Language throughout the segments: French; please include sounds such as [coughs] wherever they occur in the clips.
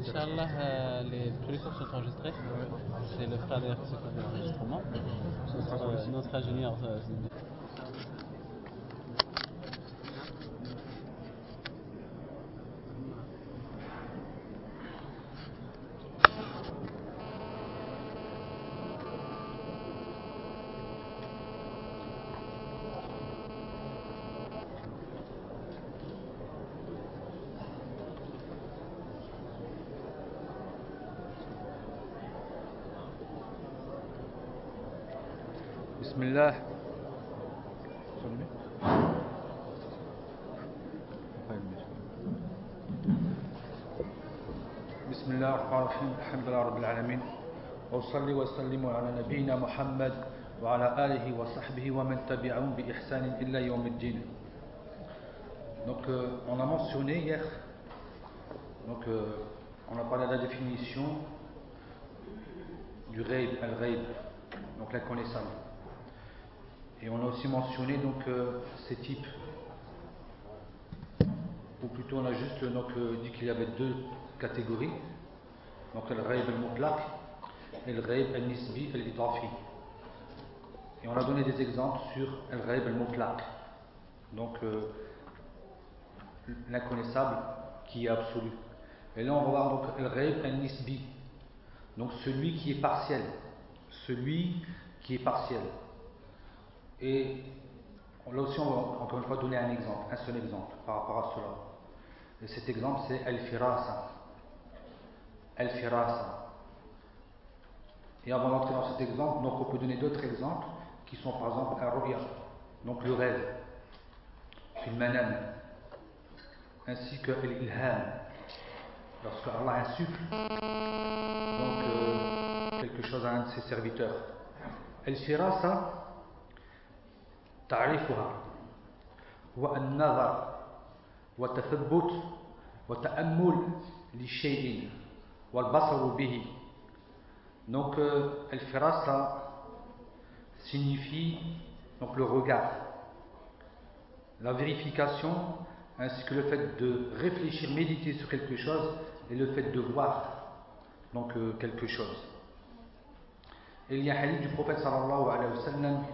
Inch'Allah, euh, les, tous les cours sont enregistrés. C'est le frère d'ailleurs qui s'occupe de l'enregistrement. Notre, notre ingénieur. euh, وأصلي وأسلم على نبينا محمد وعلى آله وصحبه ومن تبعهم بإحسان إلى يوم الدين Donc euh, on a mentionné hier, donc euh, on a parlé de la définition du ghaib, al-ghaib, donc la connaissance. Et on a aussi mentionné donc euh, ces types. Ou plutôt on a juste donc, euh, dit qu'il y avait deux catégories. Donc le ghaib al-mutlaq et le ghaib al-nisbi al-idafi. Et on a donné des exemples sur le ghaib al-mutlaq. Donc euh, l'inconnaissable qui est absolu. Et là on va voir donc le ghaib al-nisbi. Donc celui qui est partiel. Celui qui est partiel. Et là aussi, on va encore une fois donner un exemple, un seul exemple par rapport à cela. Et cet exemple, c'est Al-Firasa. Al-Firasa. Et avant d'entrer dans cet exemple, donc on peut donner d'autres exemples qui sont par exemple Al-Ru'ya, donc le rêve, le manam, ainsi que l'ilham, lorsque Allah insuffle donc, euh, quelque chose à un de ses serviteurs. Al-Firasa, تعريفها هو النظر وتثبت وتأمل للشيء والبصر به donc, euh, Al-Firas, ça signifie donc, le regard, la vérification, ainsi que le fait de réfléchir, méditer sur quelque chose et le fait de voir donc, euh, quelque chose. Et il y a un hadith du prophète sallallahu alayhi wa sallam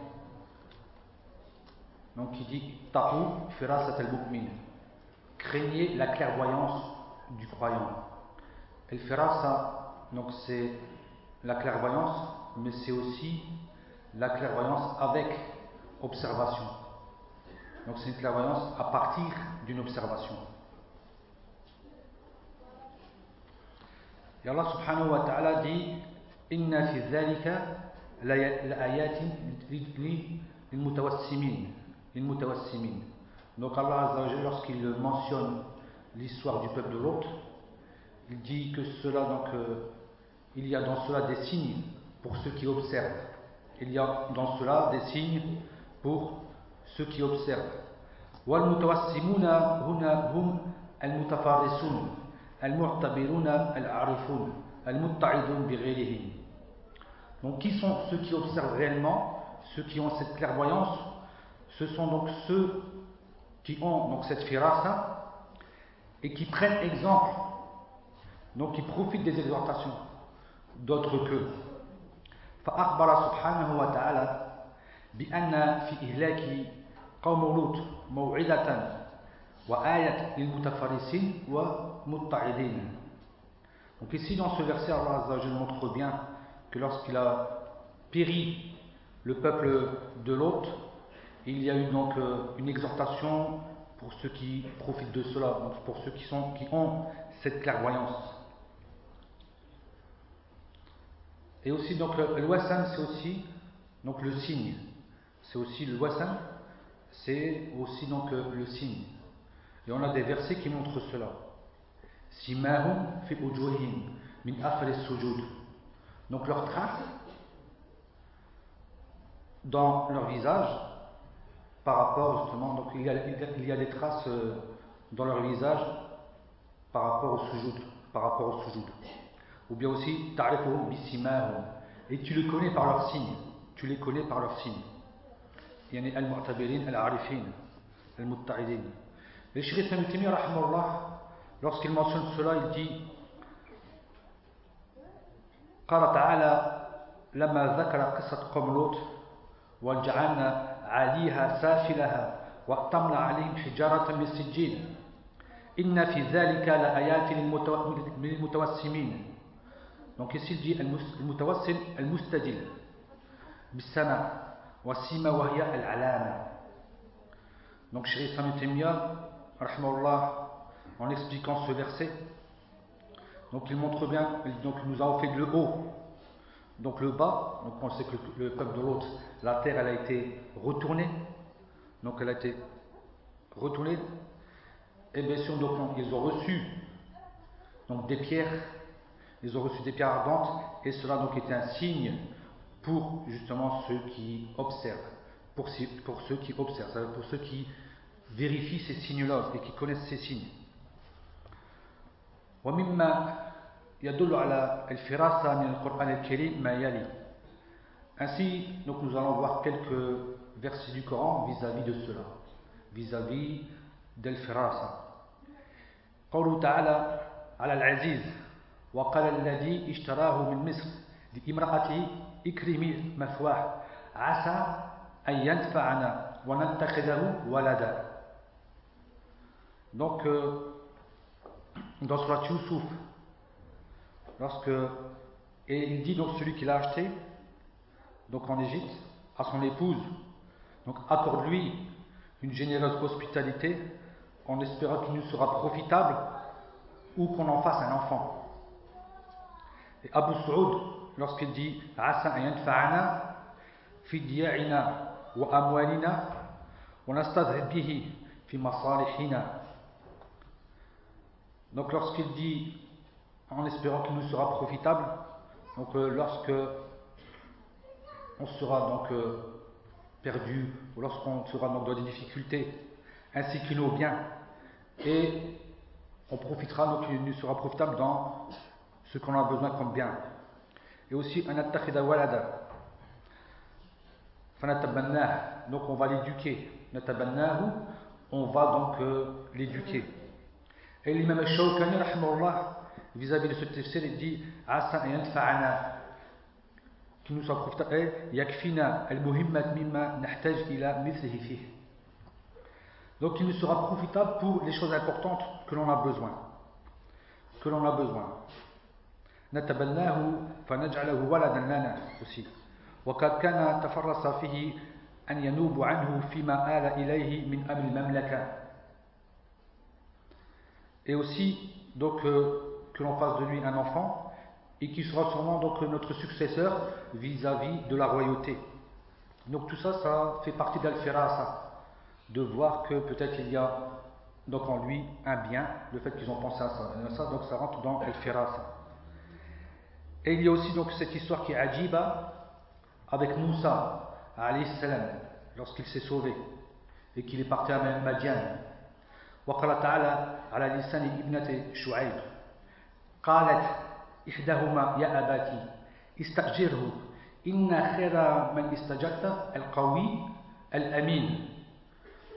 donc, qui dit Ta'ou firasat al-mu'min craignez la clairvoyance du croyant. El firasa, donc c'est la clairvoyance, mais c'est aussi la clairvoyance avec observation. Donc c'est une clairvoyance à partir d'une observation. Et Allah subhanahu ta'ala dit Inna fi donc Allah lorsqu'il mentionne l'histoire du peuple de l'autre, il dit que cela, donc, euh, il y a dans cela des signes pour ceux qui observent. Il y a dans cela des signes pour ceux qui observent. والمتوسمون هنا هم المتفارسون المعتبرون العارفون المتعظون بغيرهم Donc qui sont ceux qui observent réellement, ceux qui ont cette clairvoyance ce sont donc ceux qui ont donc cette firasa et qui prennent exemple, donc qui profitent des exhortations d'autres qu'eux. فأخبر سبحانه وتعالى بأن في إهلاك قوم لوط موعظة وآية للمتفرسين ومتعدين. Donc ici dans ce verset Allah Azza montre bien que lorsqu'il a péri le peuple de l'autre il y a eu donc euh, une exhortation pour ceux qui profitent de cela, donc pour ceux qui, sont, qui ont cette clairvoyance. Et aussi, donc, le wasam, c'est aussi donc, le signe. C'est aussi le wasam, c'est aussi donc le signe. Et on a des versets qui montrent cela. Simahum fi ujuhim min sujud. Donc leur trace dans leur visage par rapport justement, donc il y a, il y a des traces euh, dans leur visage par rapport au sujoud, par rapport au. Ou bien aussi, ta'rifuhum bisimahum. Et tu les connais par leurs signes. Tu les connais par leurs signes. يعني المعتبرين العارفين المتعدين. Le Ibn Taymiyyah rahimahullah lorsqu'il mentionne cela, il dit قال تعالى لما ذكر قصة قوم لوط وجعلنا عليها سافلها وأتمنا عليهم حجارة من سجين إن في ذلك لآيات للمتوسمين Donc ici, il dit al-mutawassil al-mustadil? Bisama wa sima Al-Alam. Donc Cheikh Islam en expliquant ce verset, donc il montre bien, donc nous avons fait le haut, donc le bas, donc on sait que le peuple de l'autre, la terre elle a été retournée, donc elle a été retournée, et bien sûr donc ils ont reçu donc des pierres. ils ont reçu des pierres ardentes, et cela donc était un signe pour justement ceux qui observent, pour, pour ceux qui observent, pour ceux qui vérifient ces signes-là et qui connaissent ces signes. ومما يدل على الفراسة من القرآن الكريم ما يلي Ainsi, donc nous allons voir quelques versets du Coran vis-à-vis de cela, vis-à-vis d'Al-Firasa. قوله تعالى على العزيز وقال الذي اشتراه من مصر لامرأته اكرمي مثواه عسى أن ينفعنا ونتخذه ولدا Donc, euh, dans Surat Yusuf, lorsque, et il dit donc celui qui l'a acheté, donc en Égypte, à son épouse, donc accorde-lui une généreuse hospitalité en espérant qu'il nous sera profitable ou qu'on en fasse un enfant. Et Abu Saoud, lorsqu'il dit Asa yanfa'ana fi diya'ina wa amwalina wa nastadhib fi masalihina. Donc lorsqu'il dit en espérant qu'il nous sera profitable, donc euh, lorsque on sera donc euh, perdu ou lorsqu'on sera donc dans des difficultés, ainsi que nos biens, et on profitera donc il nous sera profitable dans ce qu'on a besoin comme bien. Et aussi walada. Donc on va l'éduquer. On va donc euh, l'éduquer. Et l'imam Shawkani, vis-à-vis de ce tafsir, il dit Asa qui nous soit profitable yakfina al-muhimmat. Donc il nous sera profitable pour les choses importantes que l'on a besoin. Que l'on a besoin نتبناه فنجعله ولدا لنا aussi. وقد كان تفرس فيه أن ينوب عنه فيما آل إليه من أمر المملكة et aussi donc euh, que l'on fasse de lui un enfant et qui sera sûrement donc notre successeur vis-à-vis de la royauté. Donc tout ça, ça fait partie d'Al-Firasa, de voir que peut-être il y a donc en lui un bien, le fait qu'ils ont pensé à ça. donc ça rentre dans Al-Firasa. Et il y a aussi donc cette histoire qui est ajiba avec Moussa, salam, lorsqu'il s'est sauvé et qu'il est parti à Madian. وقال تعالى على لسان ابنة شعيب قالت إحداهما يا أباتي استأجره إن خير من استجرت القوي الأمين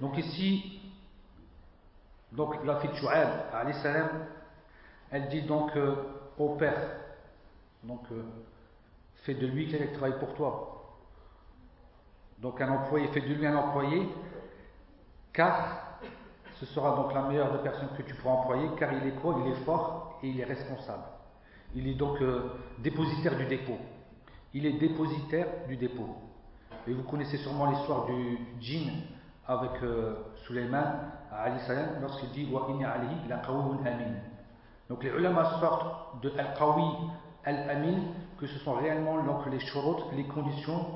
Donc ici, donc la fille de Shu'aib, salam, elle dit donc euh, au père, donc euh, fais de lui quelqu'un qui travaille pour toi. Donc un employé, fais de lui un employé, car ce sera donc la meilleure des personnes que tu pourras employer, car il est quoi Il est fort et il est responsable. Il est donc euh, dépositaire du dépôt. Il est dépositaire du dépôt. Et vous connaissez sûrement l'histoire du djinn avec euh, Ali salam, lorsqu'il dit Wa Ali la amin. Donc les ulama sortent de al-qawi al-amin que ce sont réellement donc les shurut, les conditions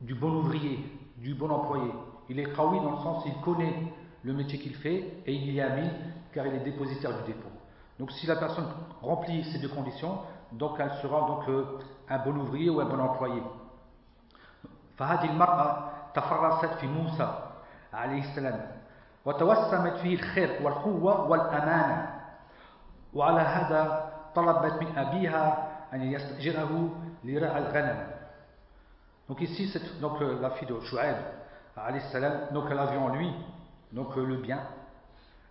du bon ouvrier, du bon employé. Il est qawi dans le sens il connaît le métier qu'il fait et il y a mis car il est dépositaire du dépôt. Donc si la personne remplit ces deux conditions, donc elle sera donc euh, un bon ouvrier ou un bon employé. فهذه المرأة تفرست في موسى عليه السلام وتوسمت فيه الخير والقوة والأمانة وعلى هذا طلبت من أبيها أن يستأجره لرعى الغنم Donc ici, c'est donc euh, la fille de Shu'aib, salam, donc elle a vu en lui donc euh, le bien,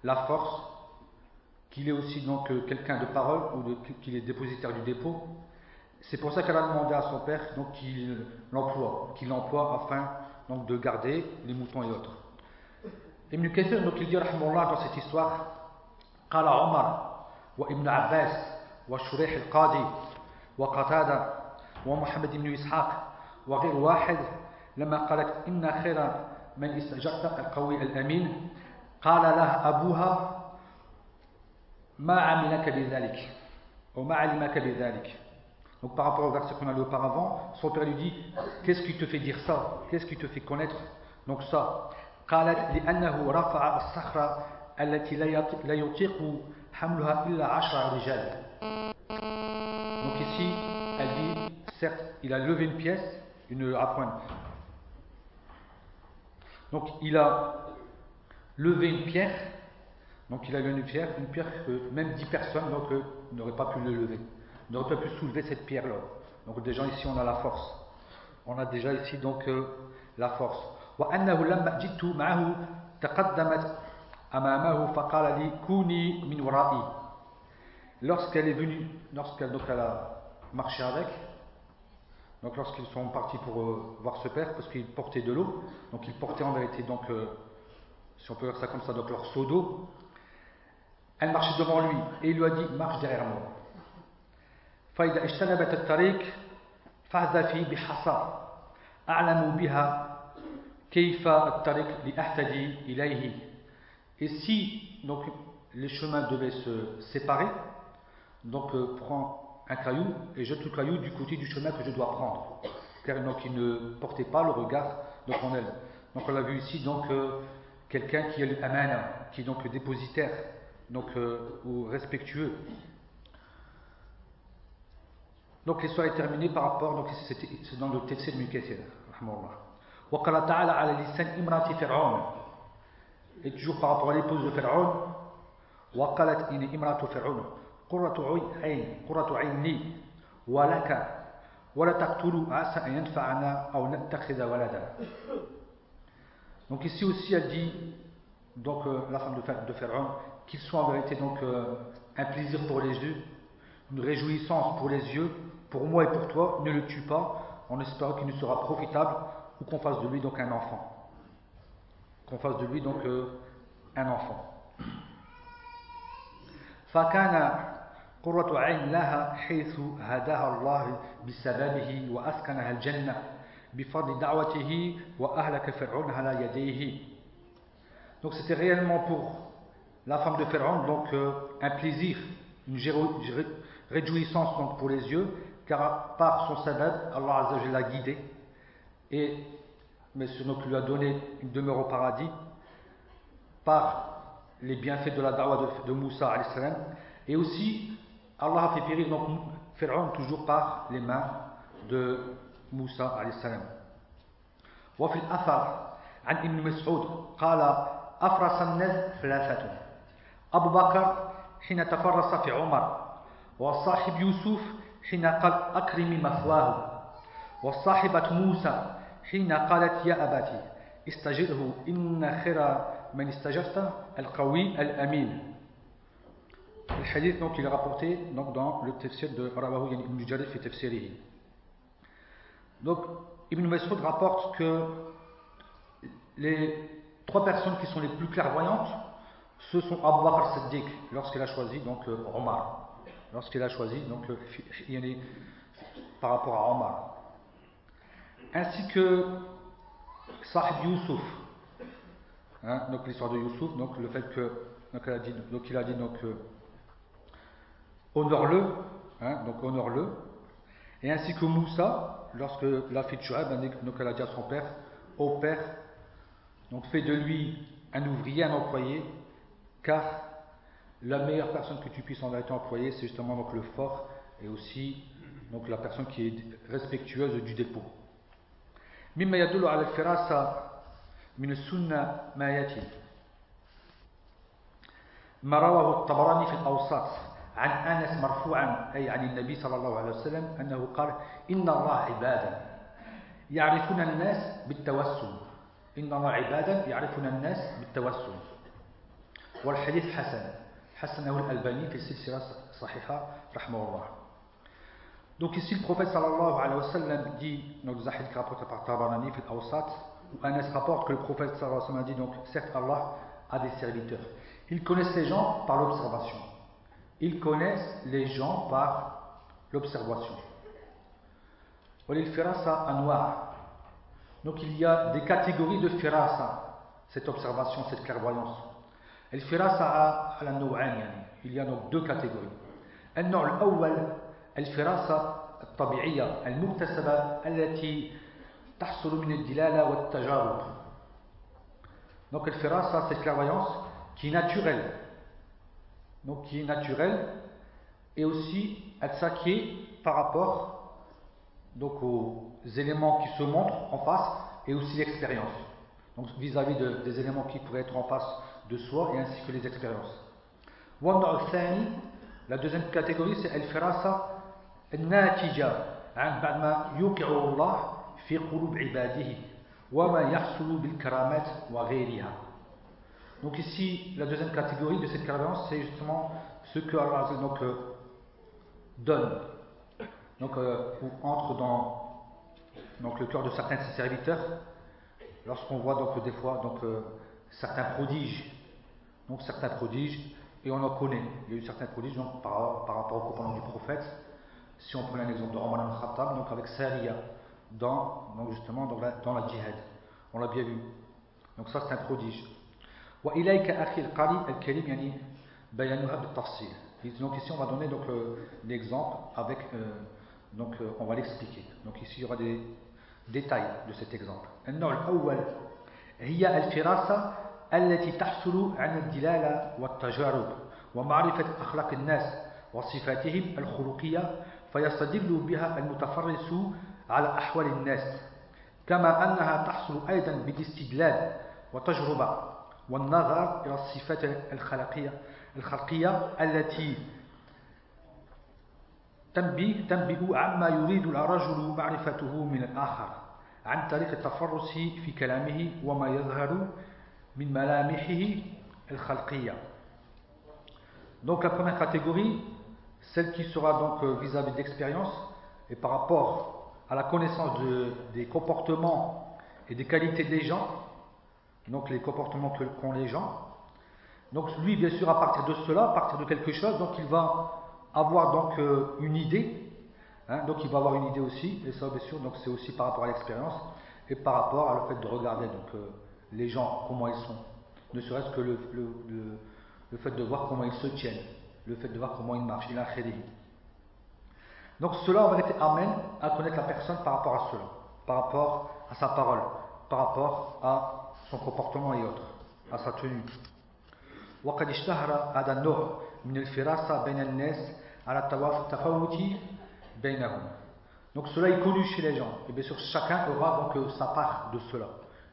la force qu'il est aussi donc euh, quelqu'un de parole ou qu'il est dépositaire du dépôt. C'est pour ça qu'elle a demandé à son père donc qu'il l'emploie, qu'il l'emploie afin donc de garder les moutons et autres. Ibn Kathir donc il dit dans cette histoire قال عمر وابن عباس وشريح القاضي وقتادة ومحمد بن إسحاق وغير واحد لما قالت إن خير من استجرت القوي الأمين قال له أبوها ما عملك بذلك؟ وما علمك بذلك؟ Donc par rapport au verset qu'on a lu auparavant, son père lui dit Qu'est-ce qui te fait dire ça? Qu'est-ce qui te fait connaître Donc ça. قالت لأنه رفع الصخرة التي لا يطيق حملها إلا عشر رجال Donc ici, elle dit, certes, il a levé une pièce, une appointe. Donc il a levé une pierre, donc il a levé une pierre, une pierre que même dix personnes donc, euh, n'auraient pas pu le lever, n'auraient pas pu soulever cette pierre-là. Donc déjà ici on a la force. On a déjà ici donc euh, la force. Lorsqu'elle est venue, lorsqu'elle a marché avec, donc lorsqu'ils sont partis pour euh, voir ce père, parce qu'ils portaient de l'eau, donc ils portaient en vérité, donc, euh, si on peut dire ça comme ça, donc leur seau d'eau, elle marchait devant lui et il lui a dit marche derrière moi. Et si donc les chemins devaient se séparer, donc euh, prends un caillou et jette le caillou du côté du chemin que je dois prendre. Car donc il ne portait pas le regard donc en elle. Donc on l'a vu ici donc euh, quelqu'un qui est l'amana, qui est donc dépositaire, donc euh, ou respectueux. Donc l'histoire est terminée par rapport, donc c'est dans le tafsir de Mukathir, وقال تعالى على لسان امرأة فرعون et toujours par rapport à l'épouse de Pharaon وقالت إن امرأة فرعون قرة عين قرة عين لي ولك ولا تقتلوا عسى أن ينفعنا أو نتخذ ولدا Donc ici aussi elle dit, donc euh, la femme de, de Pharaon, qu'il soit en vérité donc euh, un plaisir pour les yeux, une réjouissance pour les yeux, pour moi et pour toi, ne le tue pas, en espérant qu'il nous sera profitable ou qu'on fasse de lui donc un enfant. Qu'on fasse de lui donc euh, un enfant. فكان قرة عين لها حيث هداها الله بسببه وأسكنها الجنة بفضل دعوته وأهلك فرعون على يديه Donc c'était réellement pour la femme de Pharaon donc euh, un plaisir, une réjouissance donc pour les yeux, car par son sabab, Allah Azza l'a guidé et mais donc lui a donné une demeure au paradis par les bienfaits de la da'wah de, de Moussa salam, et aussi Allah a fait périr donc Pharaon toujours par les mains de Moussa salam. وفي الأثر عن ابن مسعود قال أفرس الناس ثلاثة أبو بكر حين تفرس في عمر وصاحب يوسف حين قال أكرم مثواه وصاحبة موسى حين قالت يا أباتي استجره إن خير من استجرت القوي الأمين Le hadith donc, il est rapporté donc, dans le tafsir de Rawahu ibn Jarir fi tafsirihi. Donc Ibn Mas'ud rapporte que les trois personnes qui sont les plus clairvoyantes, ce sont Abu Bakr Siddiq lorsqu'il a choisi donc euh, Omar. Lorsqu'il a choisi donc euh, par rapport à Omar. Ainsi que Sahib Yusuf. Hein, donc l'histoire de Yusuf, donc le fait que a dit donc, il a dit donc euh, honore-le, hein, donc honore-le, et ainsi que Moussa, lorsque la fille de Shu'ab, donc elle a dit à son père, ô père, donc fais de lui un ouvrier, un employé, car la meilleure personne que tu puisses en être employé, c'est justement donc le fort et aussi donc la personne qui est respectueuse du dépôt. مما يدل على الفراسة من السنة ما يأتي ما رواه الطبراني في الأوساط عن أنس مرفوعا أي عن النبي صلى الله عليه وسلم أنه قال إن الله عبادا يعرفون الناس بالتوسل إن الله عبادا يعرفون الناس بالتوسل والحديث حسن حسنه الألباني في السلسلة صحيحة رحمه الله Donc ici le prophète sallallahu alayhi wa sallam dit, donc hadith rapporté par Tabarani fil Awsat, où Anas rapporte que le prophète sallallahu alayhi wa sallam dit donc certes Allah a des serviteurs. Ils connaissent les gens par l'observation. Ils connaissent les gens par l'observation. Donc il y a des catégories de firasa, cette observation, cette clairvoyance. Il y a donc deux catégories. النوع الأول الفراسة الطبيعية المكتسبة التي تحصل من الدلالة والتجارب. Donc le firasa, cette clairvoyance qui est naturelle. Donc qui est naturelle et aussi ça qui est par rapport donc aux éléments qui se montrent en face et aussi l'expérience. Donc vis-à-vis de, des éléments qui pourraient être en face de soi et ainsi que les expériences. La deuxième catégorie c'est al-firasa الناتجة عن بعد ما يوقع الله في قلوب عباده وما يحصل بالكرامات وغيرها. donc ici, la deuxième catégorie de cette clairvoyance, c'est justement ce que Allah donc, euh, donne donc, euh, ou entre dans donc, le cœur de certains de ses serviteurs, lorsqu'on voit donc des fois donc, euh, certains prodiges, donc certains prodiges, et on en connaît. Il y a eu certains prodiges par, rapport au compagnons du prophète. Si on prend un exemple de Omar al-Khattab, donc avec Sariya, dans, donc justement dans la djihad. On l'a bien vu. Donc ça c'est un prodige. وإليك أخي القارئ الكريم يعني بيانها بالتفصيل. Donc ici on va donner donc l'exemple avec euh, donc euh, on va l'expliquer. Donc ici il y aura des détails de cet exemple. النوع الأول هي الفراسة التي تحصل عن الدلالة والتجارب ومعرفة أخلاق الناس وصفاتهم الخلقية فيستدل بها المتفرس على أحوال الناس كما أنها تحصل أيضا بالاستدلال وتجربة والنظر إلى الصفات الخلقية الخلقية التي تنبي تنبئ عما يريد الرجل معرفته من الآخر عن طريق التفرس في كلامه وما يظهر من ملامحه الخلقية Donc la première catégorie, celle qui sera donc vis-à-vis -vis de l'expérience et par rapport à la connaissance de, des comportements et des qualités des gens, donc les comportements qu'ont les gens. Donc lui, bien sûr, à partir de cela, à partir de quelque chose, donc il va avoir donc euh, une idée, hein, donc il va avoir une idée aussi, et ça bien sûr, donc c'est aussi par rapport à l'expérience et par rapport à le fait de regarder donc euh, les gens comment ils sont, ne serait-ce que le, le, le, fait de voir comment ils se tiennent, le fait de voir comment ils marchent, il a Donc cela en vérité amène à connaître la personne par rapport à cela, par rapport à sa parole, par rapport à son comportement et autres, à sa tenue. وقد اشتهر هذا النوع من الفراسة بين الناس donc cela est connu chez les gens. Et bien sûr, chacun aura donc euh, sa part de cela.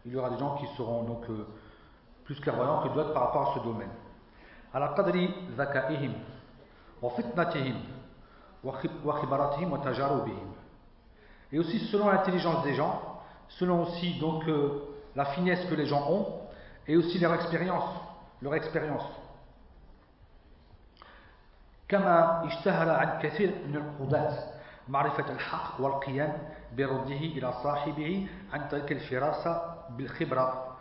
Il y aura des gens qui seront donc euh, plus clairvoyants que d'autres par rapport à ce domaine. Et aussi selon l'intelligence des gens, selon aussi donc euh, la finesse que les gens ont, et aussi leur expérience, leur expérience. كما اشتهر عن كثير من القضاة معرفة الحق والقيام برده إلى صاحبه عن طريق الفراسة بالخبرة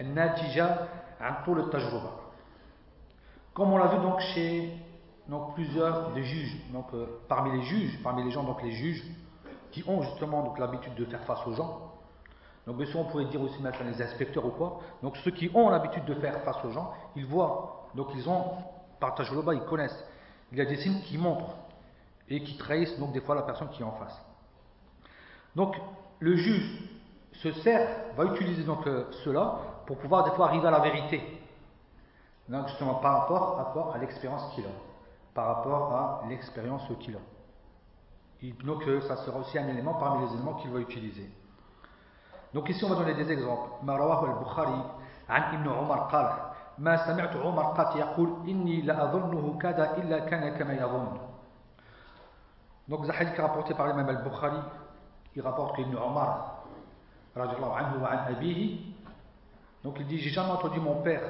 الناتجة عن طول التجربة Comme on l'a vu donc chez donc, plusieurs des juges, donc euh, parmi les juges, parmi les gens donc les juges qui ont justement donc l'habitude de faire face aux gens. donc bien sûr on pourrait dire aussi maintenant les inspecteurs ou quoi. Donc ceux qui ont l'habitude de faire face aux gens, ils voient, donc ils ont par tajruba, ils connaissent il y a des signes qui montrent et qui trahissent donc des fois la personne qui est en face. Donc le juge se sert, va utiliser donc euh, cela pour pouvoir des fois arriver à la vérité. Donc justement par rapport à l'expérience qu'il a. Par rapport à l'expérience qu'il a. Donc euh, ça sera aussi un élément parmi les éléments qu'il va utiliser. Donc ici on va donner des exemples. al-Bukhari عن ابن عمر قال ما سمعت عمر قط يقول إني لأظنه كذا إلا كان كما يظن Donc, ce hadith rapporté par l'imam al-Bukhari, il rapporte qu'Ibn Omar, radiallahu anhu wa an abihi, donc il dit J'ai jamais entendu mon père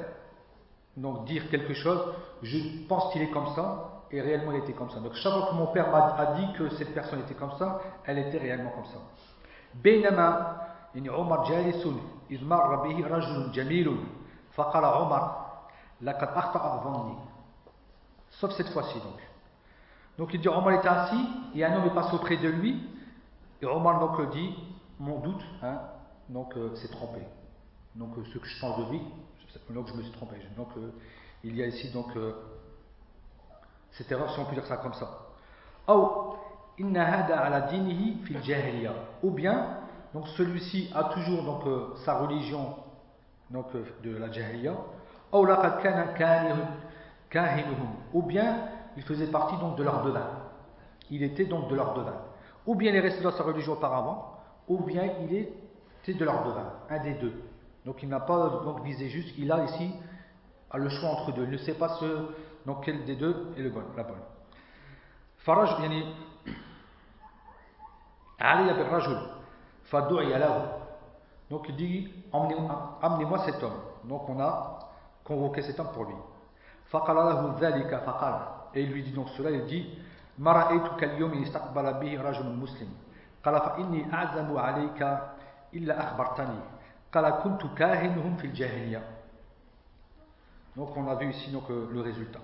donc dire quelque chose, je pense qu'il est comme ça, et réellement il était comme ça. Donc chaque fois que mon père a dit que cette personne était comme ça, elle était réellement comme ça. بينما يعني عمر جالس إذ مر به رجل جميل فقال عمر لقد أخطأ ظني sauf cette fois-ci donc donc il dit Omar était assis et un homme est passé auprès de lui et Omar donc dit mon doute hein, donc euh, s'est trompé donc euh, ce que je pense de lui donc je me suis trompé donc euh, il y a ici donc euh, cette erreur si on peut dire ça comme ça ou bien donc celui-ci a toujours donc, euh, sa religion donc, euh, de la jahiliya. Ou bien il faisait partie donc de leur devin. Il était donc de leur devin. Ou bien il est resté dans sa religion auparavant, ou bien il était de leur devin. Un des deux. Donc il n'a pas donc visé juste. Il a ici a le choix entre deux. Il ne sait pas ce, donc quel des deux est le bon, la bonne. Faraj, yani, Ali Rajul. Donc il dit, amenez-moi cet homme. Donc on a convoqué cet homme pour lui. Et il lui dit donc cela, il dit, Maraitu kalyomi istakbala bihi rajun muslim. Kala fa inni azamu alayka illa akhbartani. Kala kuntu kahinuhum fil jahiliya. Donc on a vu ici donc, le résultat.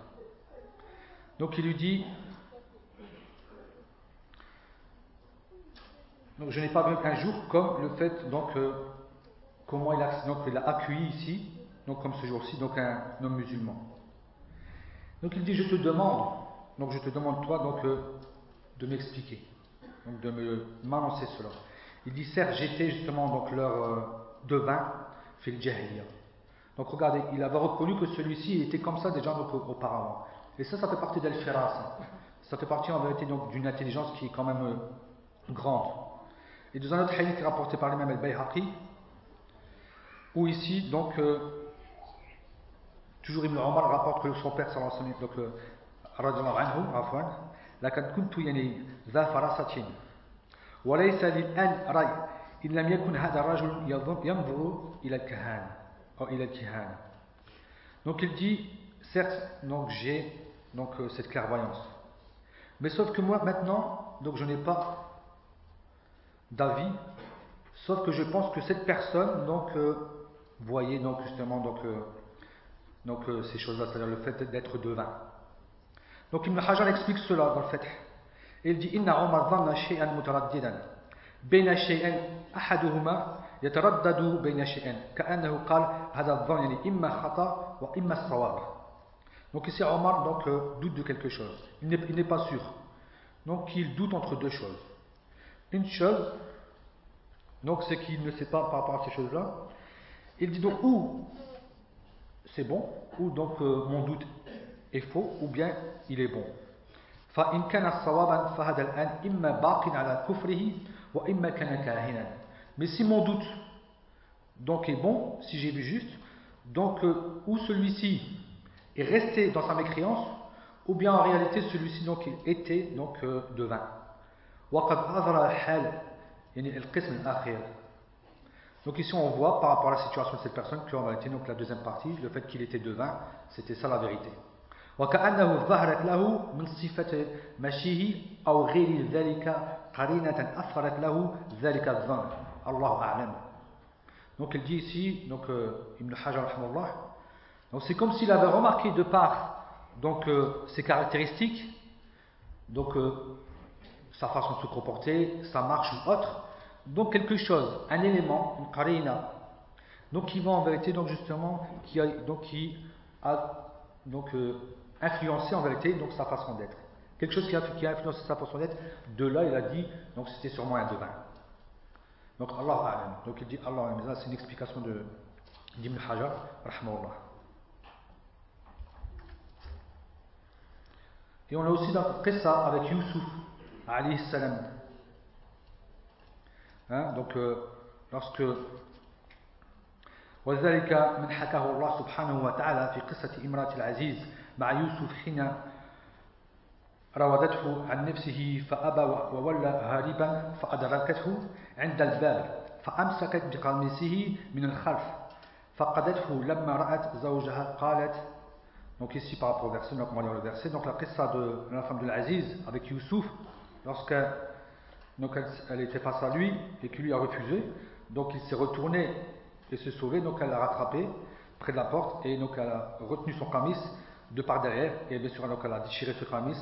Donc il lui dit, Donc je n'ai pas vu un jour comme le fait donc euh, comment il a, a accueilli ici, donc comme ce jour-ci, donc un homme musulman. Donc il dit je te demande, donc je te demande toi donc euh, de m'expliquer, donc de me m'annoncer cela. Il dit certes j'étais justement donc leur euh, devin fil jahiliya. Donc regardez, il avait reconnu que celui-ci était comme ça déjà donc, auparavant. Et ça, ça fait partie d'Al-Firas. Ça fait partie en vérité donc d'une intelligence qui est quand même euh, grande. Et dans un autre hadith rapporté par l'imam al-Bayhaqi, où ici, donc, euh, toujours Ibn Omar rapporte que son père, sallallahu alayhi wa sallam, donc, euh, radiallahu anhu, afwan, لقد كنت يعني ذا فراسة وليس للآن رأي إن لم يكن هذا الرجل ينظر إلى الكهان أو إلى الكهان donc il dit certes donc j'ai donc euh, cette clairvoyance mais sauf que moi maintenant donc je n'ai pas d'avis, sauf que je pense que cette personne, donc, euh, voyait donc justement donc, euh, donc, euh, ces choses-là, c'est-à-dire le fait d'être devin. Donc Ibn Hajar explique cela dans le fait. Il dit Inna Omar dhanna shay'an mutaraddidan. Bayna shay'an ahaduhuma yataraddadu bayna shay'an. Ka'annahu qal hadha dhan yani imma khata wa imma sawab. Donc ici Omar donc, doute de quelque chose. Il n'est pas sûr. Donc il doute entre deux choses une chose, donc c'est qu'il ne sait pas par rapport à ces choses-là. Il dit donc ou c'est bon, ou donc euh, mon doute est faux, ou bien il est bon. Mais si mon doute donc est bon, si j'ai vu juste, donc euh, ou celui-ci est resté dans sa mécréance, ou bien en réalité celui-ci donc était donc euh, devin. وقد أظهر الحال يعني القسم الأخير Donc ici on voit par rapport à la situation de cette personne qu'en réalité donc la deuxième partie, le fait qu'il était devin, c'était ça la vérité. وكأنه ظهرت له من صفة مشيه أو غير ذلك قرينة أثرت له ذلك الظن الله أعلم Donc il dit ici, donc euh, Ibn Hajar donc c'est comme s'il avait remarqué de par donc euh, ses caractéristiques, donc euh, sa façon de se comporter, sa marche ou autre. Donc quelque chose, un élément, une karina, donc qui va en vérité donc justement qui a donc qui a donc euh, influencé en vérité donc sa façon d'être. Quelque chose qui a, influencé sa façon d'être. De là, il a dit donc c'était sûrement un devin. Donc Allah Donc il dit Allah c'est une explication de d'Ibn Hajar rahmaullah. Et on a aussi dans ça avec Youssouf alayhi salam. Hein, donc, euh, lorsque وذلك من حكاه الله سبحانه وتعالى في قصة امرأة العزيز مع يوسف حين راودته عن نفسه فأبى وولى هاربا فأدركته عند الباب فأمسكت بقميصه من الخلف فقدته لما رأت زوجها قالت Donc ici par rapport au verset, on va lire le verset. Donc la qissa de la femme de l'Aziz avec Youssouf, lorsqu'elle elle, était face à lui et qu'il lui a refusé, donc il s'est retourné et s'est sauvé, donc elle l'a rattrapé près de la porte et donc elle a retenu son camis de par derrière et bien sûr donc elle a déchiré ce camis.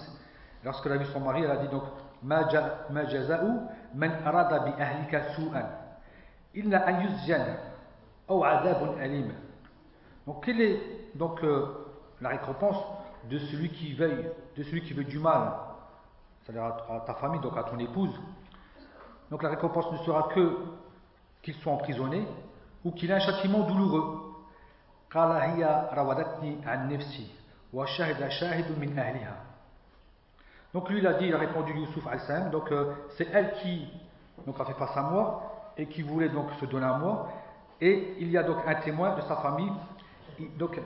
Lorsqu'elle a vu son mari, elle a dit donc Ma jaza'u man arada bi ahlika su'an illa an yuzjan ou adabun alim. Donc quelle est donc euh, la récompense de celui qui veille, de celui qui veut du mal, c'est-à-dire à, ta famille, donc à ton épouse. Donc la récompense ne sera que qu'il soit emprisonné ou qu'il ait un châtiment douloureux. Donc lui il a dit, il a répondu Youssouf al donc euh, c'est elle qui donc, a fait face à moi et qui voulait donc se donner à moi. Et il y a donc un témoin de sa famille, donc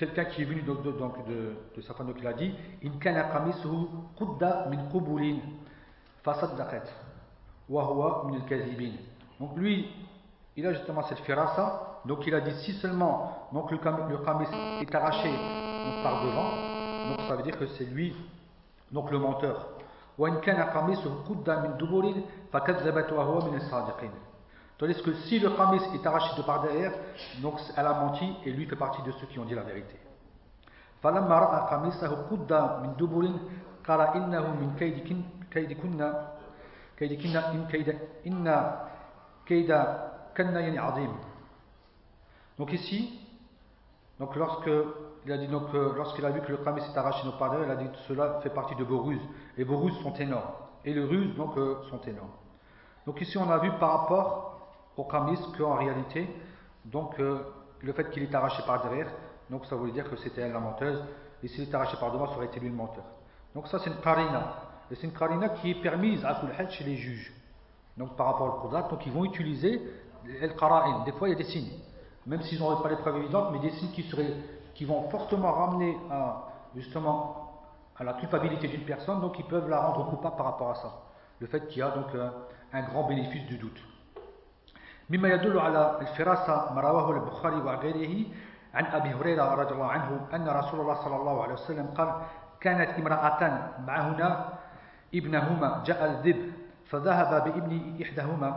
quelqu'un qui est venu donc, de, donc de, de, sa femme qui l'a dit in kana qamisuhu qudda min qubulin fasaddaqat wa huwa min al-kazibin donc lui il a justement cette firasa. Donc il a dit si seulement donc le, le qamis est arraché donc, par devant donc ça veut dire que c'est lui donc le menteur. Wa in kana qamisuhu qudda min dubulin fakazzabat wa huwa min as-sadiqin Tandis que si le khamis est arraché de par derrière, donc elle a menti et lui fait partie de ceux qui ont dit la vérité. Donc ici, donc lorsque il a dit donc euh, lorsqu'il a vu que le khamis est arraché de par derrière, il a dit que cela fait partie de vos ruses et vos ruses sont énormes et les ruses donc euh, sont énormes. Donc ici on a vu par rapport au Kamis qu'en réalité, donc euh, le fait qu'il est arraché par derrière, donc ça voulait dire que c'était elle la menteuse, et s'il est arraché par devant, ça aurait été lui le menteur. Donc ça c'est une karina, et c'est une karina qui est permise à Kulhad chez les juges. Donc par rapport au Qudrat, donc ils vont utiliser el qara'in, des fois il y a des signes, même s'ils n'auraient pas les preuves évidentes, mais des signes qui, seraient, qui vont fortement ramener à, justement à la culpabilité d'une personne, donc ils peuvent la rendre coupable par rapport à ça. Le fait qu'il y a donc un, un grand bénéfice du doute. مما يدل على الفراسة ما رواه البخاري وغيره عن أبي هريرة رضي الله عنه أن رسول الله صلى الله عليه وسلم قال كانت امرأة معهن ابنهما جاء الذب فذهب بابن إحداهما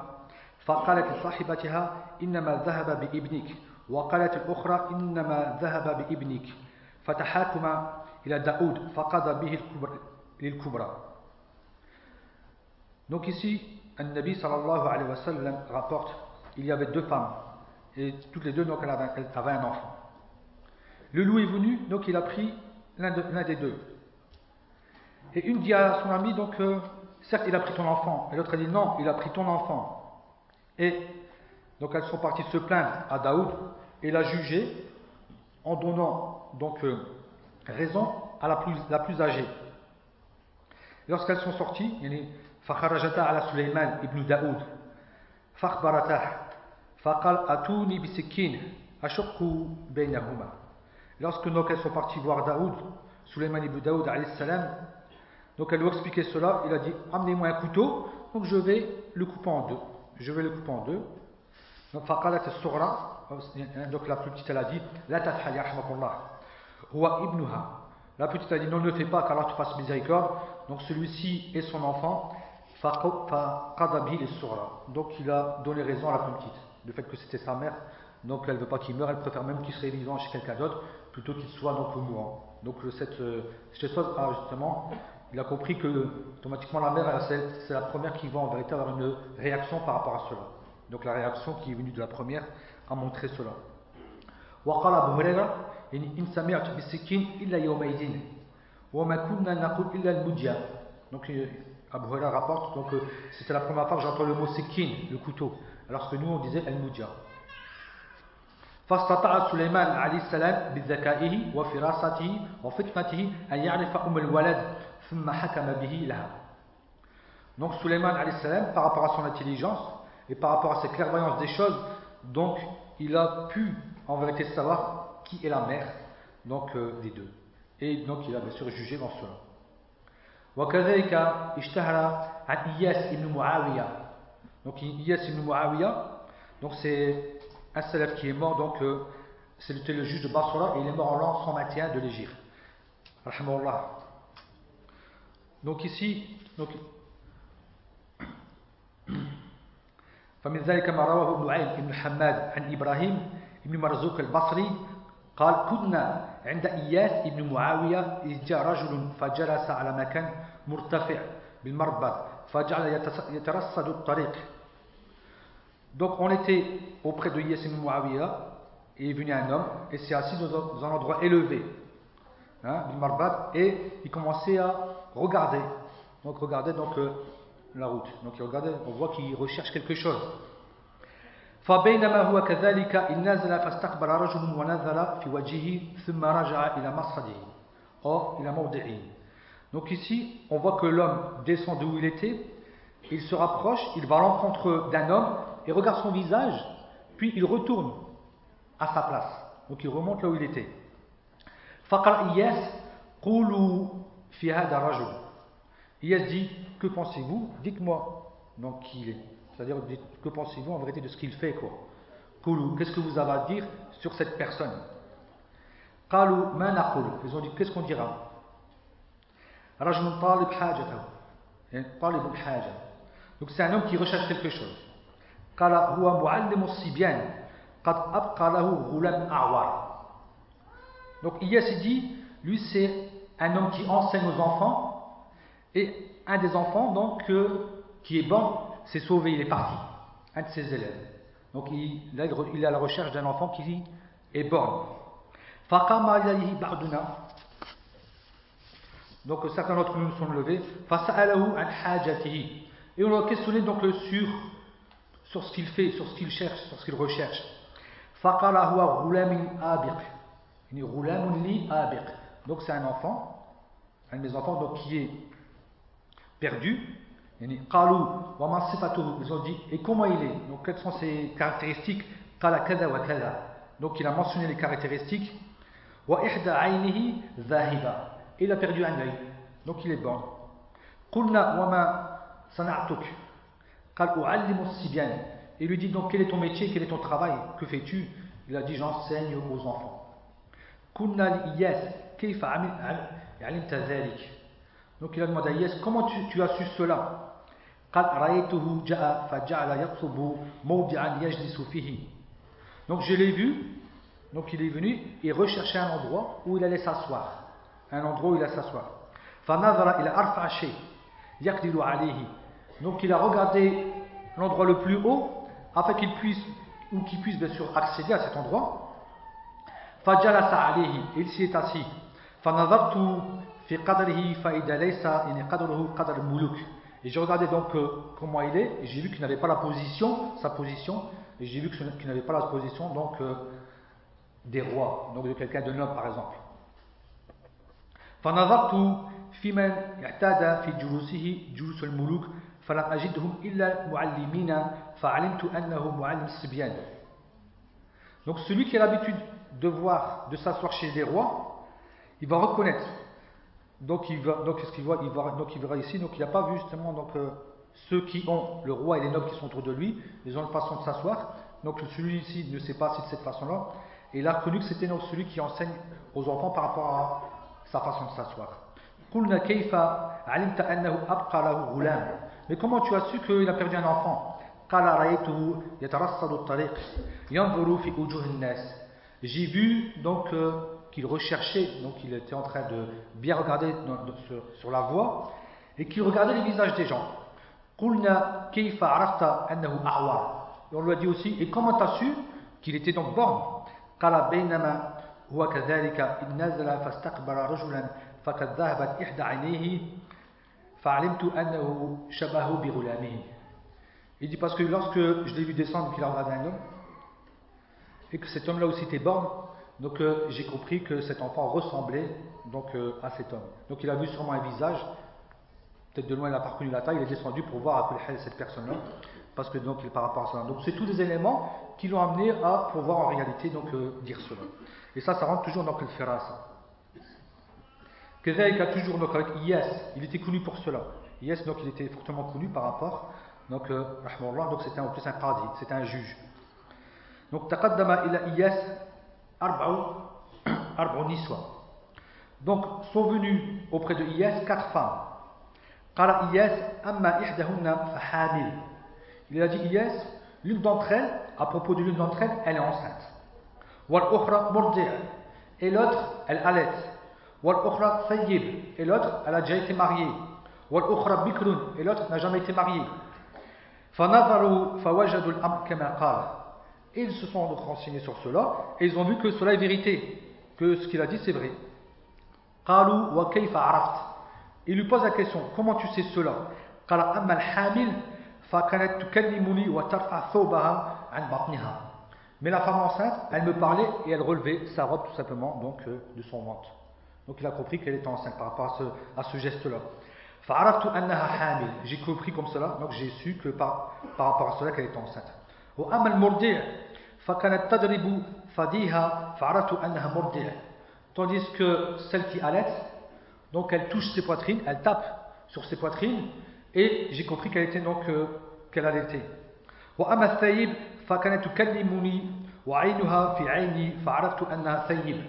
فقالت لصاحبتها إنما ذهب بابنك وقالت الأخرى إنما ذهب بابنك فتحاكما إلى داود فقضى به للكبرى. Donc ici, النبي صلى الله عليه وسلم rapporte il y avait deux femmes. Et toutes les deux, donc, elles avaient, un enfant. Le loup est venu, donc il a pris l'un des deux. Et une dit à son ami, donc, euh, certes, il a pris ton enfant. Et l'autre a dit, non, il a pris ton enfant. Et donc, elles sont parties se plaindre à Daoud et l'a jugé en donnant donc euh, raison à la plus, âgée. Lorsqu'elles sont sorties, il y a Fakharajata ala Suleyman ibn Daoud, فأخبرته فقال أتوني بسكين أشق بينهما Lorsque donc elles sont parties voir Daoud, Suleiman ibn Daoud salam, donc elle lui a expliqué cela, il a dit amenez-moi un couteau, donc je vais le couper en deux. Je vais le couper en deux. Donc faqalat as-sughra, donc la plus petite elle a dit la tafhal yahmakullah huwa ibnuha. La petite a dit non ne le fais pas car Allah te fasse miséricorde. Donc celui-ci est son enfant donc il a donné raison à la plus petite, le fait que c'était sa mère, donc elle ne veut pas qu'il meure, elle préfère même qu'il serait vivant chez quelqu'un d'autre, plutôt qu'il soit donc mourant. Donc cette, euh, cette chose, ah, justement, il a compris que automatiquement la mère, c'est la première qui va en vérité avoir une réaction par rapport à cela. Donc la réaction qui est venue de la première a montré cela. Donc Abu Huraira rapporte, donc euh, c'était la première fois que j'entends le mot sikin, le couteau, alors que nous on disait al-mudja. فاستطاع سليمان عليه السلام بذكائه وفراسته وفتنته أن يعرف أم الولد ثم حكم به لها. Donc Suleiman alayhi salam, par rapport à son intelligence et par rapport à sa clairvoyance des choses, donc il a pu en vérité savoir qui est la mère donc euh, des deux. Et donc il a bien sûr jugé dans cela. وكذلك اشتهر عن إياس ibn Muawiyah. Donc Iyas ibn Muawiyah, donc c'est un salaf qui est mort donc euh, c'était le juge de Basra et il est mort en l'an 121 de l'Égypte. Donc ici, donc, فمن ذلك ما رواه ابن عين بن حماد عن إبراهيم بن مرزوق البصري قال كنا عند إياس بن معاوية إذ جاء رجل فجلس على مكان مرتفع بالمربد فجعل يترصد الطريق Donc on était auprès de Iyas ibn Muawiyah et est venu un homme et s'est assis dans un endroit élevé, hein, et il commençait à regarder. Donc regarder donc euh, la route. Donc il regardait, on voit qu'il recherche quelque chose. فبينما هو كذلك إن نزل فاستقبل رجل ونزل في وجهه ثم رجع إلى مصعده أو إلى موضعه Donc ici, on voit que l'homme descend d'où il était, il se rapproche, il va à l'encontre d'un homme et regarde son visage, puis il retourne à sa place. Donc il remonte là où il était. فقال إياس قولوا في هذا الرجل Iyas dit Que pensez-vous Dites-moi donc qui il est. c'est-à-dire, que pensez-vous en vérité de ce qu'il fait quoi? Qu'est-ce que vous avez à dire sur cette personne? Ils ont dit Qu'est-ce qu'on dira? Donc c'est un homme qui recherche quelque chose. Donc Iyas dit, lui c'est un homme qui enseigne aux enfants et un des enfants donc qui est bon s'est sauvé, il est parti, un de ses élèves. Donc il, est à la recherche d'un enfant qui est bon. Donc certains d'entre nous sont levés. Et on l'a questionné donc sur, sur ce qu'il fait, sur ce qu'il cherche, sur ce qu'il recherche. Donc c'est un enfant, un de mes enfants donc, qui est perdu. Ils ont dit, et comment il est? Donc quelles sont ses caractéristiques? Donc il a mentionné les caractéristiques. Il a perdu un œil. Donc il est bon. Il lui dit donc quel est ton métier, quel est ton travail, que fais-tu? Il a dit j'enseigne aux enfants. Donc il a demandé à Yes comment tu, tu as su cela? Donc je l'ai vu, donc il est venu et recherchait un endroit où il allait s'asseoir. Un endroit où il allait s'asseoir. Donc il a regardé l'endroit le plus haut afin qu'il puisse, ou qu'il puisse bien sûr accéder à cet endroit. Il s'y est assis. Et j'ai regardé donc euh, comment il est, et j'ai vu qu'il n'avait pas la position, sa position, et j'ai vu qu'il n'avait pas la position donc euh, des rois, donc de quelqu'un de noble par exemple. Donc celui qui a l'habitude de voir, de s'asseoir chez des rois, il va reconnaître donc il va, donc ce qu'il voit, il donc il verra ici, donc il n'a pas vu justement donc euh, ceux qui ont le roi et les nobles qui sont autour de lui, ils ont une façon de s'asseoir. Donc celui-ci ne sait pas si de cette façon-là. Et que c'était celui qui enseigne aux enfants par rapport à sa façon de s'asseoir. Mais comment tu as su qu'il a perdu un enfant? J'ai vu donc euh, qu'il recherchait, donc il était en train de bien regarder sur, la voie, et qu'il regardait les visages des gens. Et on lui a dit aussi, et comment tu as su qu'il était donc borne Il dit parce que lorsque je l'ai vu descendre, qu'il a regardé un homme, et que cet homme-là aussi était borne, donc euh, j'ai compris que cet enfant ressemblait donc euh, à cet homme. Donc il a vu sûrement un visage, peut-être de loin il n'a pas reconnu la taille, il est descendu pour voir à cette personne-là, parce que donc il par rapport à cela. Donc c'est tous des éléments qui l'ont amené à pouvoir en réalité donc euh, dire cela. Et ça, ça rentre toujours dans le firas. Kezaïk a toujours donc avec Iyas, il était connu pour cela. Iyas donc il était fortement connu par rapport donc donc c'était en plus un qadi, c'était un juge. Donc taqaddama ila Iyas arba'u [coughs] niswa. Donc sont venus auprès de Iyas quatre femmes. Qala Iyas amma ihdahunna fahamil. Il a dit Iyas, l'une d'entre elles, à propos de l'une d'entre elles, elle est enceinte. Wal ukhra et l'autre, elle allait. Wal ukhra thayyib et l'autre, elle a déjà été mariée. Wal ukhra bikrun et l'autre n'a jamais été mariée. Fanadharu fawajadu al-amr kama qala. Ils se sont donc renseignés sur cela, et ils ont vu que cela est vérité, que ce qu'il a dit c'est vrai. Il lui pose la question, comment tu sais cela? Mais la femme enceinte, elle me parlait et elle relevait sa robe tout simplement donc euh, de son ventre. Donc il a compris qu'elle était enceinte par rapport à ce, geste-là. J'ai compris comme cela, donc j'ai su que par, par rapport à cela qu'elle était enceinte. وأما المرضع فكانت تضرب فديها فعرفت أنها مرضع. Tandis que celle qui allait, donc elle touche ses poitrines, elle tape sur ses poitrines, et j'ai compris qu'elle était donc euh, qu'elle allaitait. وأما الثيب فكانت تكلمني وعينها في عيني فعرفت أنها ثيب.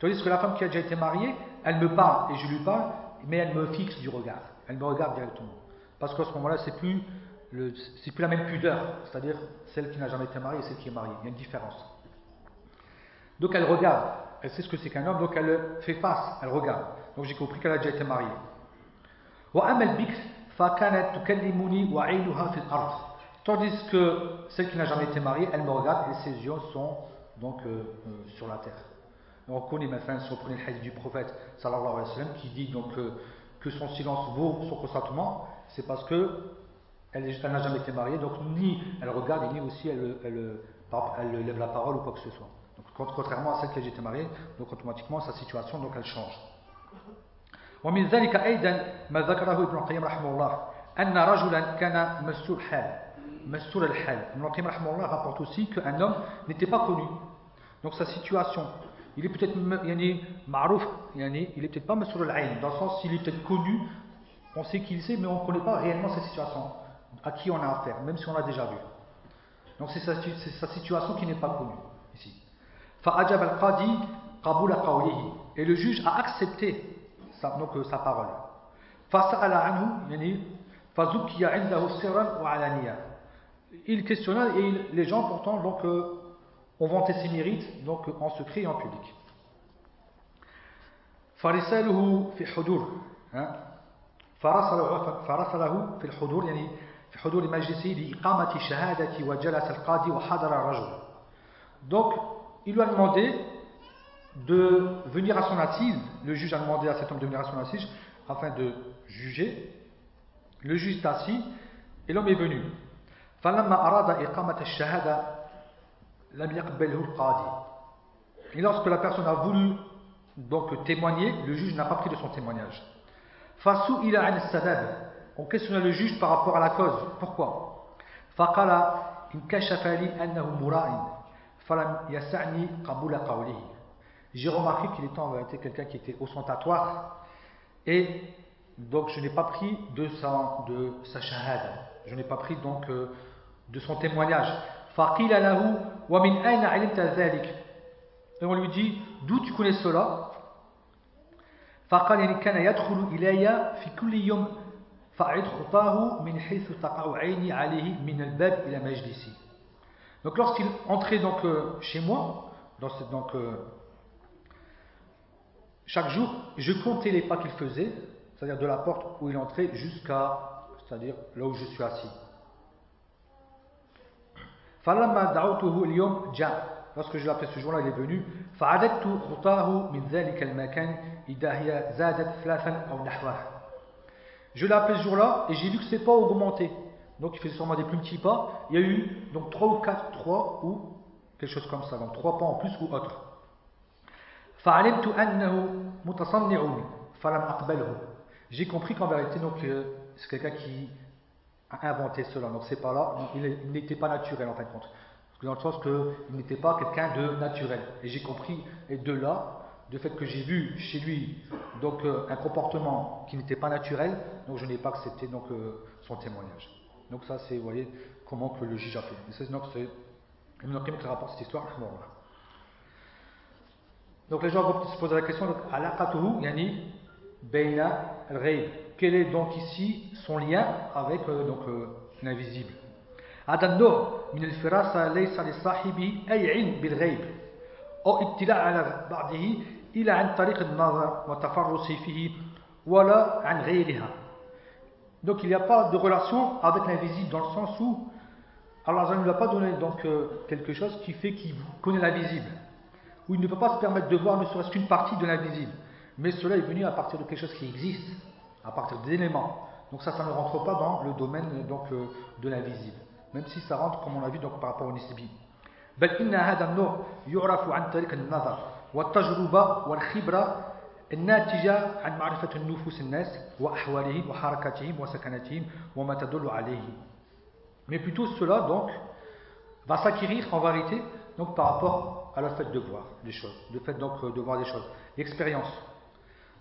Tandis que la femme qui a déjà été mariée, elle me parle et je lui parle, mais elle me fixe du regard. Elle me regarde directement. Parce qu'à ce moment-là, c'est plus, le, c'est plus la même pudeur, c'est-à-dire celle qui n'a jamais été mariée et celle qui est mariée. Il y a une différence. Donc elle regarde, elle sait ce que c'est qu'un homme, donc elle fait face, elle regarde. Donc j'ai compris qu'elle a déjà été mariée. Tandis que celle qui n'a jamais été mariée, elle me regarde et ses yeux sont donc euh, euh, sur la terre. on connaît maintenant, si on prenait le hadith du prophète sallallahu alayhi qui dit donc euh, que son silence vaut son consentement, c'est parce que elle elle n'a jamais été mariée, donc ni elle regarde, ni aussi elle, elle, elle lève la parole ou quoi que ce soit. Donc, contrairement à celle qui a été mariée, donc automatiquement sa situation donc elle change. ومن ذلك أيضا ما ذكره ابن القيم رحمه الله أن رجلا كان مستور حال مستور الحال ابن القيم رحمه الله rapporte aussi qu'un homme n'était pas connu donc sa situation il est peut-être yani, marouf, yani, il est peut-être pas masur al dans le sens s'il est peut-être connu, on sait qu'il sait, mais on ne connaît pas réellement sa situation, à qui on a affaire, même si on l'a déjà vu. Donc c'est sa, sa, situation qui n'est pas connue ici. فأجاب القاضي قبول قوله et le juge a accepté sa, donc, euh, sa parole. فسأل عنه يعني فزكي عنده سرا وعلانية. Il questionna et il, les gens pourtant donc euh, ont vanté ses mérites donc en secret et en public. فرساله في حضور فرسله فرسله في الحضور يعني في حضور مجلسه لإقامة شهادة وجلس القاضي وحضر الرجل. Donc, il lui a demandé de venir à son assise. Le juge a demandé à cet homme de venir à son assise afin de juger. Le juge est assis et l'homme est venu. فلما أراد إقامة الشهادة لم يقبله القاضي. Et lorsque la personne a voulu donc témoigner, le juge n'a pas pris de son témoignage. Fasu ila an sadad. On questionna le juge par rapport à la cause. Pourquoi? J'ai remarqué qu'il était en vérité quelqu'un qui était ostentatoire et donc je n'ai pas pris de sa, de. Je n'ai pas pris donc euh, de son témoignage. Et on lui dit d'où tu connais cela? فقال يعني كان يدخل إلي في كل يوم فأعد خطاه من حيث تقع عيني عليه من الباب إلى مجلسي donc lorsqu'il entrait donc euh, chez moi dans cette, donc euh, chaque jour je comptais les pas qu'il faisait c'est-à-dire de la porte où il entrait jusqu'à c'est-à-dire là où je suis assis فلما دعوته اليوم جاء lorsque je l'ai appelé ce jour-là, il est venu. je l'ai appelé ce jour-là et j'ai vu que ses pas augmenté. Donc il faisait sûrement des plus petits pas. Il y a eu donc trois ou quatre, trois ou quelque chose comme ça, donc trois pas en plus ou autre. J'ai compris qu'en vérité, donc euh, c'est quelqu'un qui a inventé cela. Donc c'est pas là, il n'était pas naturel en fin de compte dans le sens qu'il n'était pas quelqu'un de naturel. Et j'ai compris, et de là, du fait que j'ai vu chez lui donc euh, un comportement qui n'était pas naturel, donc je n'ai pas accepté donc euh, son témoignage. Donc ça c'est, vous voyez, comment que le juge a fait. Et c'est donc c'est Ibn Qayyim qui rapporte cette histoire. Donc les gens vont se poser la question, donc, alaqatuhu yani bayna al-ghayb. Quel est donc ici son lien avec euh, donc euh, l'invisible هذا النوع من الفراسة ليس لصاحبه أي علم بالغيب أو اطلاع على بعضه إلا عن طريق النظر وتفرس فيه ولا عن غيرها donc il n'y a pas de relation avec l'invisible dans le sens où Allah ne lui a pas donné donc euh, quelque chose qui fait qu'il connaît l'invisible où il ne peut pas se permettre de voir ne serait-ce qu'une partie de l'invisible mais cela est venu à partir de quelque chose qui existe à partir d'éléments donc ça ça ne rentre pas dans le domaine donc euh, de l'invisible même si ça rentre comme on l'a vu donc par rapport au nisbi بل إن هذا النوع يعرف عن طريق النظر والتجربة والخبرة الناتجة عن معرفة النفوس الناس وأحوالهم وحركاتهم وسكناتهم وما تدل عليه mais plutôt cela donc va s'acquérir en vérité donc par rapport à le fait de voir des choses le fait donc de voir des choses l'expérience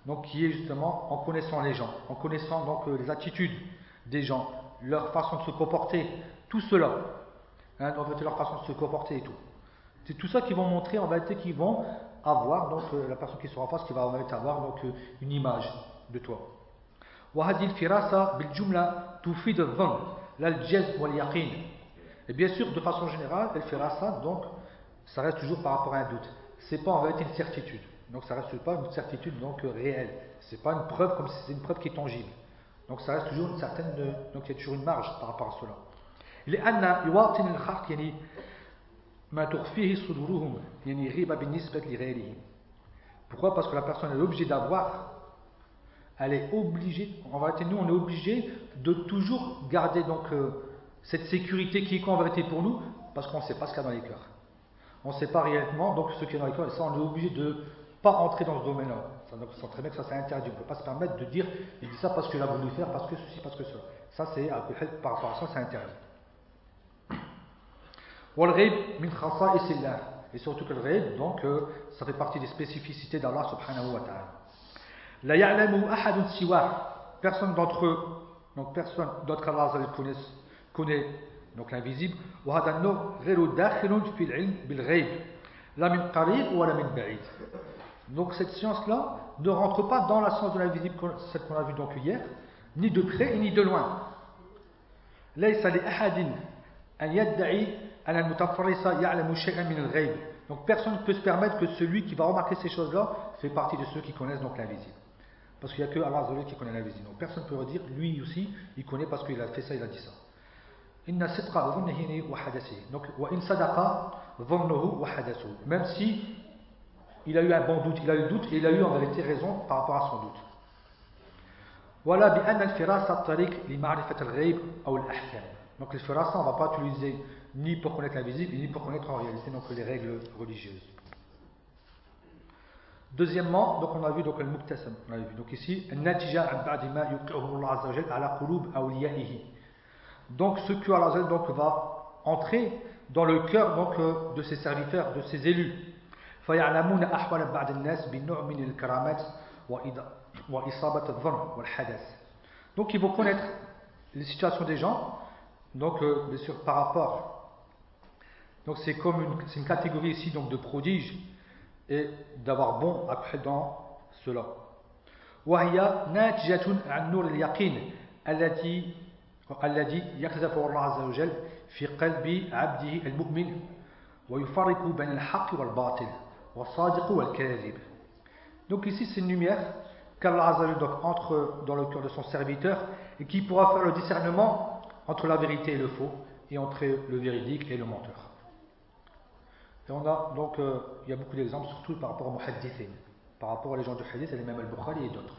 donc qui est justement en connaissant les gens en connaissant donc les attitudes des gens leur façon de se comporter tout cela hein, en fait leur façon de se comporter et tout c'est tout ça qui vont montrer en vérité qu'ils vont avoir donc euh, la personne qui sera en face qui va avoir donc euh, une image de toi وهذه الفراسة بالجملة تفيد الظن لا الجزم واليقين et bien sûr de façon générale el firasa donc ça reste toujours par rapport à un doute c'est pas en vérité une certitude donc ça reste pas une certitude donc euh, réelle c'est pas une preuve comme si c'est une preuve qui est tangible donc ça reste toujours une certaine donc il y a toujours une marge par rapport à cela لأن يواطن الخلق يعني pourquoi? Parce que la personne est obligée d'avoir, elle est obligée, en vérité nous on est obligé de toujours garder donc euh, cette sécurité qui est en vérité pour nous? Parce qu'on ne sait pas ce qu'il y a dans les cœurs. On ne sait pas réellement donc ce qu'il y a dans les cœurs et ça on est obligé de pas entrer dans ce domaine-là. Ça, donc, sent très bien que ça c'est interdit. On ne peut pas se permettre de dire il dit ça parce qu'il a voulu faire, parce que ceci, parce que cela. Ça c'est par rapport à ça c'est interdit. Et surtout que le ghaib, donc, euh, ça fait partie des spécificités d'Allah subhanahu wa ta'ala. Personne d'entre eux, donc personne d'autre qu'Allah connaît, connaît donc l'invisible. Donc cette science-là ne rentre pas dans la science de l'invisible, celle qu'on a vue donc hier, ni de près ni de loin. Donc personne ne peut se permettre que celui qui va remarquer ces choses-là fait partie de ceux qui connaissent donc l'invisible. Parce qu'il n'y a que Allah qui connaît l'invisible. Donc personne ne peut redire, lui aussi, il connaît parce qu'il a fait ça, il a dit ça. Donc, même si il a eu un bon doute, il a eu doute et il a eu en vérité raison par rapport à son doute. Voilà, donc le firasa, on ne va pas utiliser ni pour connaître l'invisible, ni pour connaître en réalité donc, les règles religieuses. Deuxièmement, donc on a vu donc le muktasam, on a vu donc ici donc ce que Allah donc va entrer dans le cœur donc euh, de ses serviteurs, de ses élus. Donc ils vont connaître les situations des gens, donc euh, bien sûr par rapport donc c'est comme une, une, catégorie ici donc de prodiges et d'avoir bon après dans cela. وهي ناتجة عن نور اليقين الذي الذي يقذفه الله عز وجل في قلب عبده المؤمن ويفرق بين الحق والباطل والصادق والكاذب. Donc ici c'est une lumière qu'Allah Azza donc entre dans le cœur de son serviteur et qui pourra faire le discernement entre la vérité et le faux et entre le véridique et le menteur. Et on a donc, euh, il y a beaucoup d'exemples, surtout par rapport aux muhaddithin, par rapport aux gens du hadith, et les mêmes al-Bukhari et d'autres.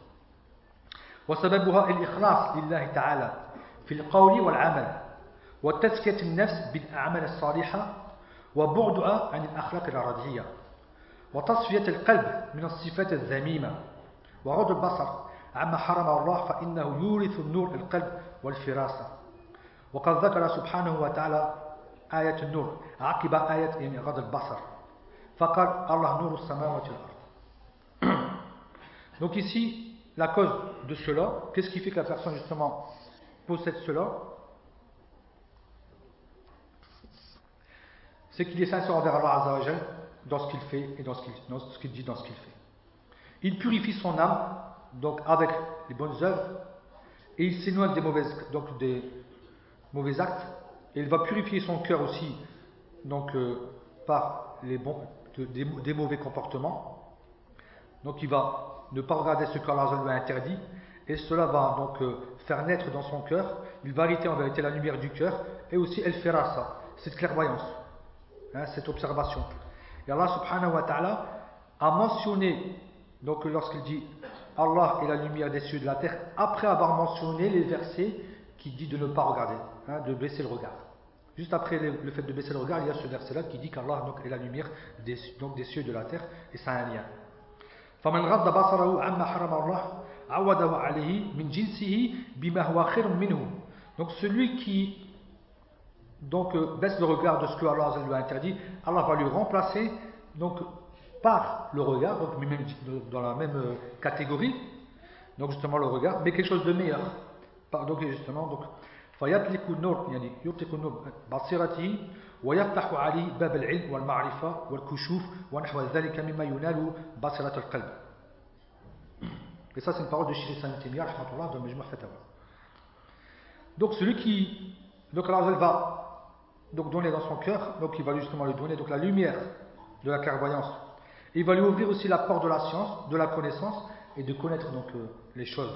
وسببها الإخلاص لله تعالى في القول والعمل وتزكية النفس بالأعمال الصالحة وبعدها عن الأخلاق الرديئة وتصفية القلب من الصفات الذميمة وغض البصر عما حرم الله فإنه يورث النور القلب والفراسة وقد ذكر سبحانه وتعالى آية النور عقب آية يعني غض البصر فقال الله نور السماوات والأرض [coughs] Donc ici, la cause de cela, qu'est-ce qui fait que la personne justement possède cela C'est qu'il est sincère envers Allah Azza dans ce qu'il fait et dans ce qu'il dit, dans ce qu'il fait. Il purifie son âme donc avec les bonnes œuvres et il s'éloigne des mauvaises, donc des mauvais actes il va purifier son cœur aussi donc euh, par les bons, des, mauvais comportements. Donc il va ne pas regarder ce qu'Allah lui a interdit et cela va donc euh, faire naître dans son cœur, il va arrêter en vérité la lumière du cœur et aussi elle fera ça, cette clairvoyance, hein, cette observation. Et Allah subhanahu wa ta'ala a mentionné, donc lorsqu'il dit Allah est la lumière des cieux et de la terre, après avoir mentionné les versets qui dit de ne pas regarder, hein, de baisser le regard. Juste après le fait de baisser le regard, il y a ce verset-là qui dit qu'Allah est la lumière des, donc des cieux et de la terre, et ça a un lien. Donc celui qui donc euh, baisse le regard de ce que Allah lui a interdit, Allah va lui remplacer donc par le regard, donc dans la même euh, catégorie, donc justement le regard, mais quelque chose de meilleur. Donc justement, donc فيطلق النور يعني يطلق النور بصيرته ويفتح عليه باب العلم والمعرفة والكشوف ونحو ذلك مما ينال بصيرة القلب. Et ça c'est une parole de Shiri Saint Timiya, dans Majmou Fatawa. Donc celui qui, donc Allah va donc donner dans son cœur, donc il va justement lui donner donc la lumière de la clairvoyance. il va lui ouvrir aussi la porte de la science, de la connaissance et de connaître donc euh, les choses.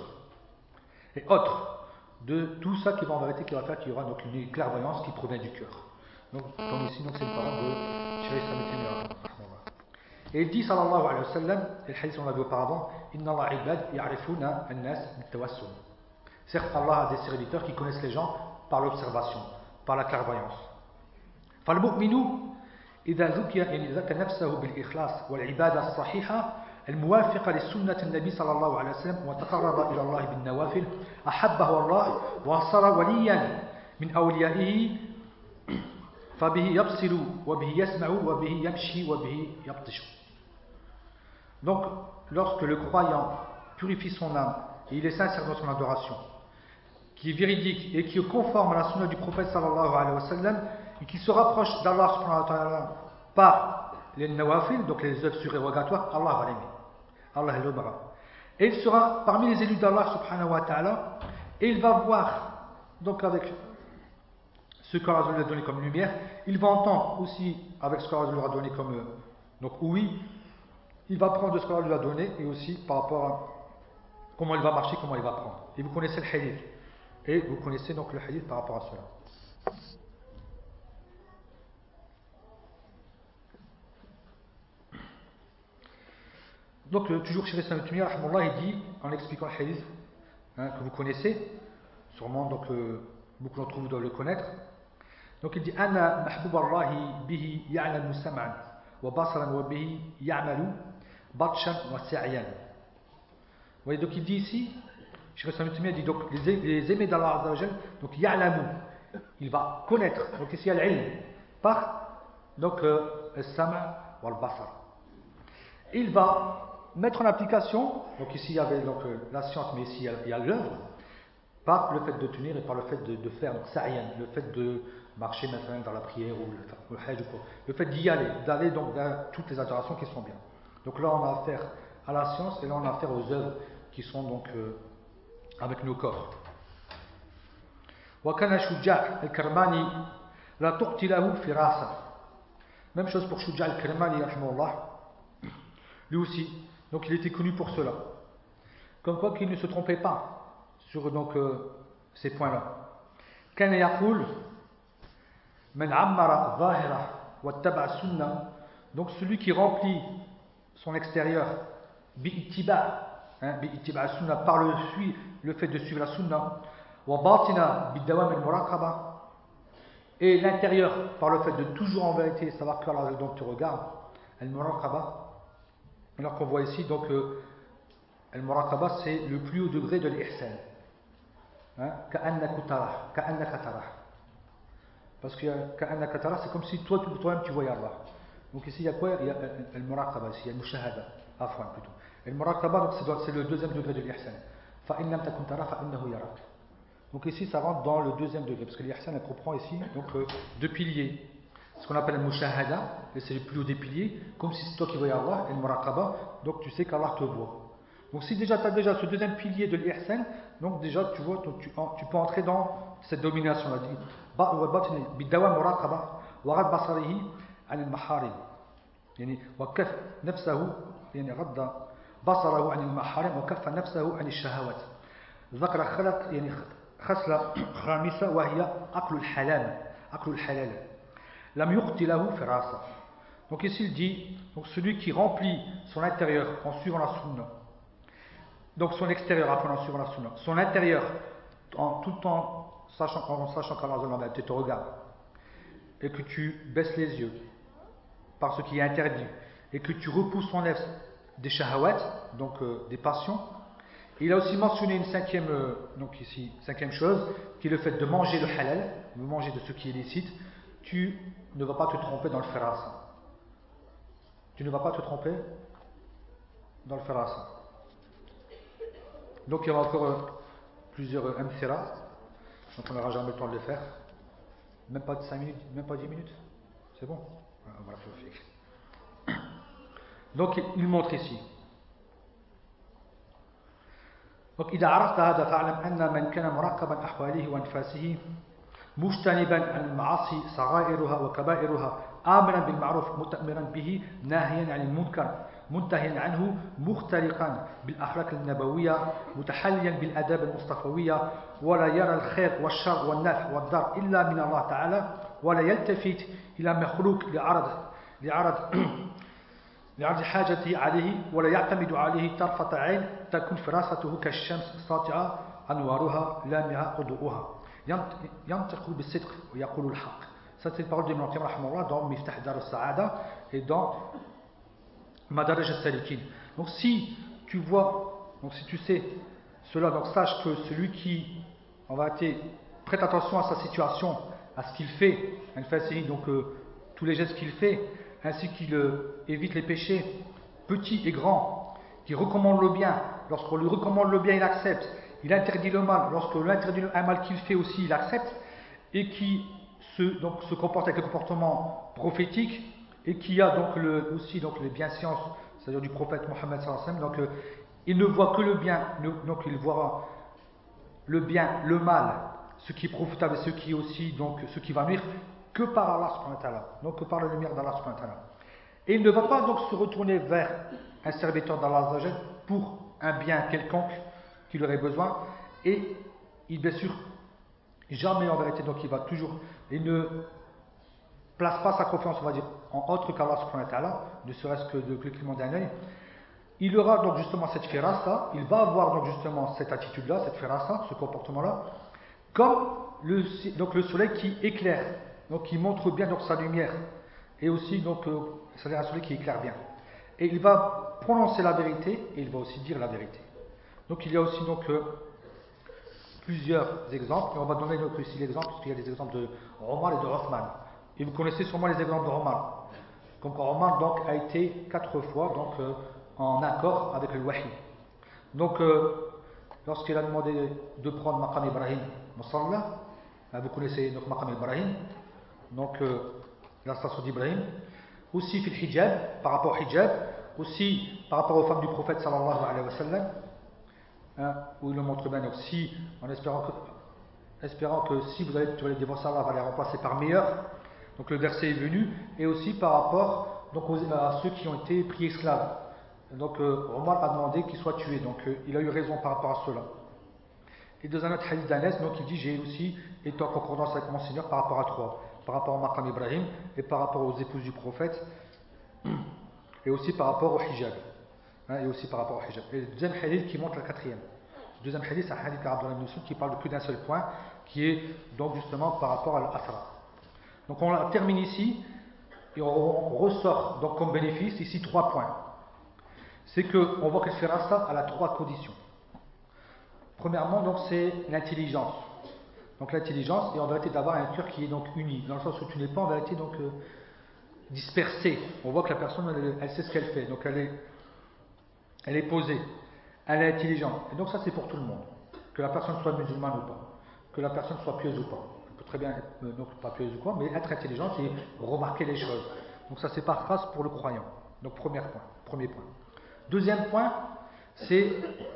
Et autre de tout ça qui va en vérité qui va faire qu'il y aura donc une clairvoyance qui provient du cœur. Donc comme ici donc c'est une parole de Shaykh Et il dit sallallahu alayhi wa sallam, et le hadith on l'a vu auparavant, Inna Allah ibad ya'rifuna an-nas bit Certes Allah a des serviteurs qui connaissent les gens par l'observation, par la clairvoyance. فالمؤمن إذا ذكي يعني ذكى نفسه بالإخلاص والعبادة الصحيحة الموافقة لسنة النبي صلى الله عليه وسلم وتقرب إلى الله بالنوافل أحبه الله وصار وليا من أوليائه فبه يبصر وبه يسمع وبه يمشي وبه يبطش Donc, lorsque le croyant purifie son âme et il est sincère dans son adoration, qui est véridique et qui est conforme à la sunna du prophète sallallahu alayhi wa sallam, et qui se rapproche d'Allah par les nawafil, donc les œuvres surérogatoires, Allah va l'aimer. Allah l'aimera. Et il sera parmi les élus d'Allah subhanahu wa ta'ala, et il va voir, donc avec ce qu'Allah lui a donné comme lumière, il va entendre aussi avec ce qu'Allah lui a donné comme euh, donc oui, il va prendre de ce qu'Allah lui a donné et aussi par rapport à comment il va marcher, comment il va prendre. Et vous connaissez le hadith. Et vous connaissez donc le hadith par rapport à cela. Donc, euh, toujours chez Saint Tumir, il dit, en expliquant le hadith hein, que vous connaissez, sûrement donc euh, beaucoup d'entre vous doivent le connaître. Donc il dit Anna mahbub Allahi bihi ya'lamu sam'an wa basaran wa bihi ya'malu batshan wa sa'yan. Vous voyez, donc il dit ici, Cheikh Tumir dit donc les, aimés d'Allah donc ya'lamu, il va connaître, donc ici il y a l'ilm, par donc euh, le sam' wa le basar. Il va mettre en application, donc ici il y avait donc, euh, la science, mais ici il y a l'œuvre, par le fait de tenir et par le fait de, de faire rien, le fait de marcher maintenant dans la prière ou le, fait d'y aller, d'aller donc dans toutes les adorations qui sont bien. Donc là on a affaire à la science et là on a affaire aux œuvres qui sont donc euh, avec nos corps. Même chose pour Shuja al-Karmani, lui aussi, donc il était connu pour cela. Comme quoi qu'il ne se trompait pas sur donc, euh, ces points-là. donc celui qui remplit son extérieur hein, par le, le fait de suivre la sunna et l'intérieur par le fait de toujours en vérité savoir que Allah donc te regarde alors qu'on voit ici, donc, euh, Al-Muraqaba, c'est le plus haut degré de l'ihsan. Hein? Parce que Ka'annaka c'est comme si toi, toi-même, tu voyais Allah. Donc ici, il y a quoi? Il y a Al-Muraqaba, ici, il y a Al-Mushahada, Afwan plutôt. Al-Muraqaba, c'est le deuxième degré de l'ihsan. Donc ici, ça rentre dans le deuxième degré, parce que l'ihsan, elle comprend ici donc, euh, deux piliers ce qu'on appelle le mushahada, et c'est le plus haut des piliers, comme si c'est toi qui voyais Allah, et le muraqaba, donc tu sais qu'Allah te voit. Donc si déjà tu as déjà ce deuxième pilier de l'ihsan, donc déjà tu vois, tu, tu, peux entrer dans cette domination-là. بالدوام مراقبة وغض بصره عن المحارم يعني وكف نفسه يعني غض بصره عن المحارم وكف نفسه عن الشهوات ذكر خلق يعني خصلة خامسة وهي أكل الحلال أكل الحلال Lam firasa. Donc ici il dit, donc celui qui remplit son intérieur en suivant la sunna, donc son extérieur après en suivant la sunna, son intérieur en, tout en sachant, en sachant qu'Allah te regarde et que tu baisses les yeux par ce est interdit et que tu repousses ton nefs des shahawats, donc euh, des passions. Il a aussi mentionné une cinquième, euh, donc ici, cinquième chose, qui est le fait de manger le halal, de manger de ce qui est licite, tu ne vas pas te tromper dans le ferasa. Tu ne vas pas te tromper dans le ferasa. Donc il y aura encore euh, plusieurs euh, donc on n'aura jamais le temps de le faire. Même pas 5 minutes, même pas 10 minutes. C'est bon ah, Donc il montre ici. Donc إذا عرفت هذا فاعلم أن من كان مراقبا أحواله وأنفاسه مجتنبا عن المعاصي صغائرها وكبائرها آمرا بالمعروف متأمرا به ناهيا عن المنكر منتهيا عنه مخترقا بالأخلاق النبوية متحليا بالأداب المصطفوية ولا يرى الخير والشر والنفع والضر إلا من الله تعالى ولا يلتفت إلى مخلوق لعرض لعرض [clears throat] لعرض حاجته عليه ولا يعتمد عليه طرفة عين تكون فراسته كالشمس ساطعة أنوارها لامعة ضوءها ينطق بالصدق ويقول الحق Ça, c'est une parole de Ibn Qayyim dans Miftah Dar al-Sa'ada et dans Madaraj al-Salikin. Donc, si tu vois, donc si tu sais cela, donc sache que celui qui, en vérité, prête attention à sa situation, à ce qu'il fait, donc euh, tous les gestes qu'il fait, ainsi qu'il euh, évite les péchés, petits et grands, qui recommande le bien, lorsqu'on lui recommande le bien, il accepte, il interdit le mal, lorsqu'on lui interdit un mal qu'il fait aussi, il accepte, et qui se, donc, se comporte avec le comportement prophétique. Et qui a donc aussi donc les biensciences, c'est-à-dire du prophète Mohammed donc euh, il ne voit que le bien, donc il voit le bien, le mal, ce qui est profitable et ce qui est aussi donc ce qui va nuire que par Allah subhanahu donc par la lumière d'Allah subhanahu Et il ne va pas donc se retourner vers un serviteur d'Allah pour un bien quelconque qu'il aurait besoin et il bien sûr jamais en vérité donc il va toujours il ne place pas sa confiance, on va dire, en autre qu'Allah subhanahu wa ta'ala, ne serait-ce que de clignement d'un œil, il aura donc justement cette firasa, il va avoir donc justement cette attitude-là, cette firasa, ce comportement-là, comme le, donc le soleil qui éclaire, donc qui montre bien donc sa lumière, et aussi donc euh, c'est-à-dire un soleil qui éclaire bien. Et il va prononcer la vérité et il va aussi dire la vérité. Donc il y a aussi donc euh, plusieurs exemples, et on va donner donc ici l'exemple, parce qu'il y a des exemples de Omar et de Othman. Et vous connaissez sûrement les exemples de Omar. Comme Omar donc, a été quatre fois donc, euh, en accord avec le Wahi. Donc, euh, lorsqu'il a demandé de prendre Maqam Ibrahim ben, vous connaissez donc Maqam Ibrahim, donc la station d'Ibrahim, aussi fil hijab, par rapport au hijab, aussi par rapport aux femmes du prophète sallallahu alayhi wa sallam, hein, où il le montre bien aussi, en espérant que, espérant que si vous allez les divorcer, Allah va les remplacer par meilleurs. Donc le verset est venu, et aussi par rapport donc, à ceux qui ont été pris esclaves. Donc euh, Omar a demandé qu'ils soient tués, donc euh, il a eu raison par rapport à cela. Et dans un autre hadith d'Anes, donc il dit J'ai aussi été en concordance avec mon Seigneur par rapport à trois, par rapport au Maqam Ibrahim et par rapport aux épouses du prophète, et aussi par rapport au hijab. Hein, et aussi par rapport au hijab. Et le deuxième hadith qui montre la quatrième. Le deuxième hadith, c'est un hadith d'Abdullah ibn qui parle de plus d'un seul point, qui est donc justement par rapport à l'Asra. Donc on la termine ici, et on, ressort donc comme bénéfice ici trois points. C'est qu'on voit que le ça la trois conditions. Premièrement, donc c'est l'intelligence. Donc l'intelligence, et en vérité d'avoir un cœur qui est donc uni, dans le sens où tu n'es pas en vérité donc euh, dispersé. On voit que la personne, elle, sait ce qu'elle fait, donc elle est, elle est posée, elle est intelligente. Et donc ça c'est pour tout le monde. Que la personne soit musulmane ou pas, que la personne soit pieuse ou pas. peut très bien être euh, pas pieuse ou quoi, mais être intelligent, c'est remarquer les choses. Donc ça, c'est pas grâce pour le croyant. Donc premier point. Premier point. Deuxième point, c'est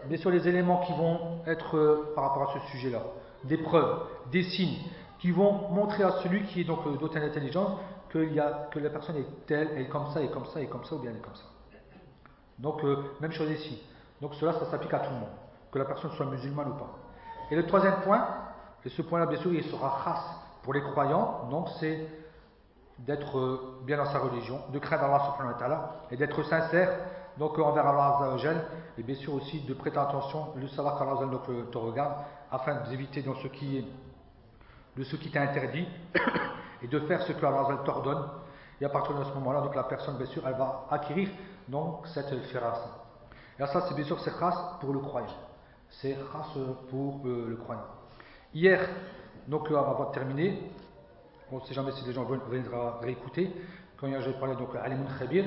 bien sûr les éléments qui vont être euh, par rapport à ce sujet-là, des preuves, des signes qui vont montrer à celui qui est donc euh, d'autant intelligence qu'il y a, que la personne est telle, elle est comme ça, et comme ça, et comme ça, ou bien elle est comme ça. Donc, euh, même chose ici. Donc, cela, ça s'applique à tout le monde, que la personne soit musulmane ou pas. Et le troisième point, et ce point-là, bien sûr, il sera khas pour les croyants, donc c'est d'être euh, bien dans sa religion, de craindre Allah subhanahu wa ta'ala, et d'être sincère, donc envers Allah et bien sûr aussi de prêter attention, de savoir qu'Allah te regarde, afin d'éviter dans ce qui est de ce qui t'est interdit [coughs] et de faire ce que Allah t'ordonne. Et à partir de ce moment-là, donc la personne, bien sûr, elle va acquérir donc cette firas. Et ça, c'est bien sûr, c'est khas pour le croyant. C'est khas pour euh, le croyant. Hier, donc avant de terminer, on ne sait jamais si les gens vont réécouter, quand j'avais parlé donc Alimun Khabir,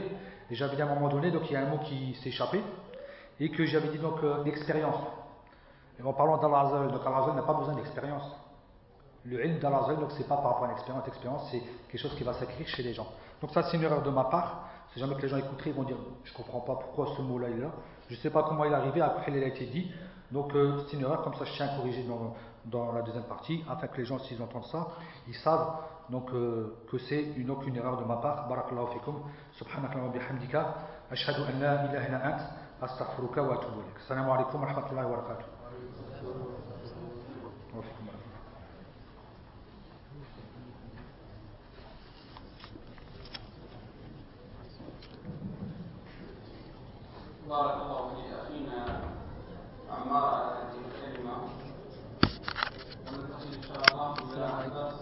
et j'avais dit à un moment donné, donc il y a un mot qui s'est échappé, et que j'avais dit donc euh, l'expérience. Et en parlant d'Allah donc Allah n'a pas besoin d'expérience. Le ilm d'Allah, donc c'est pas par rapport à l'expérience, l'expérience c'est quelque chose qui va s'acquérir chez les gens. Donc ça c'est une erreur de ma part. Si jamais que les gens écouteraient, ils vont dire je comprends pas pourquoi ce mot-là est là. Je sais pas comment il est arrivé, après il a été dit. Donc euh, c'est une erreur, comme ça je tiens à corriger dans, dans, la deuxième partie, afin que les gens s'ils entendent ça, ils savent donc euh, que c'est une erreur de ma part. Barakallahu fikum. Subhanakallah wa bihamdika. Ant. Wa atubu alaikum wa rahmatullahi wa barakatuh. بارك الله في أخينا عمار على هذه الكلمة ونلتقي إن شاء الله. بلا عباس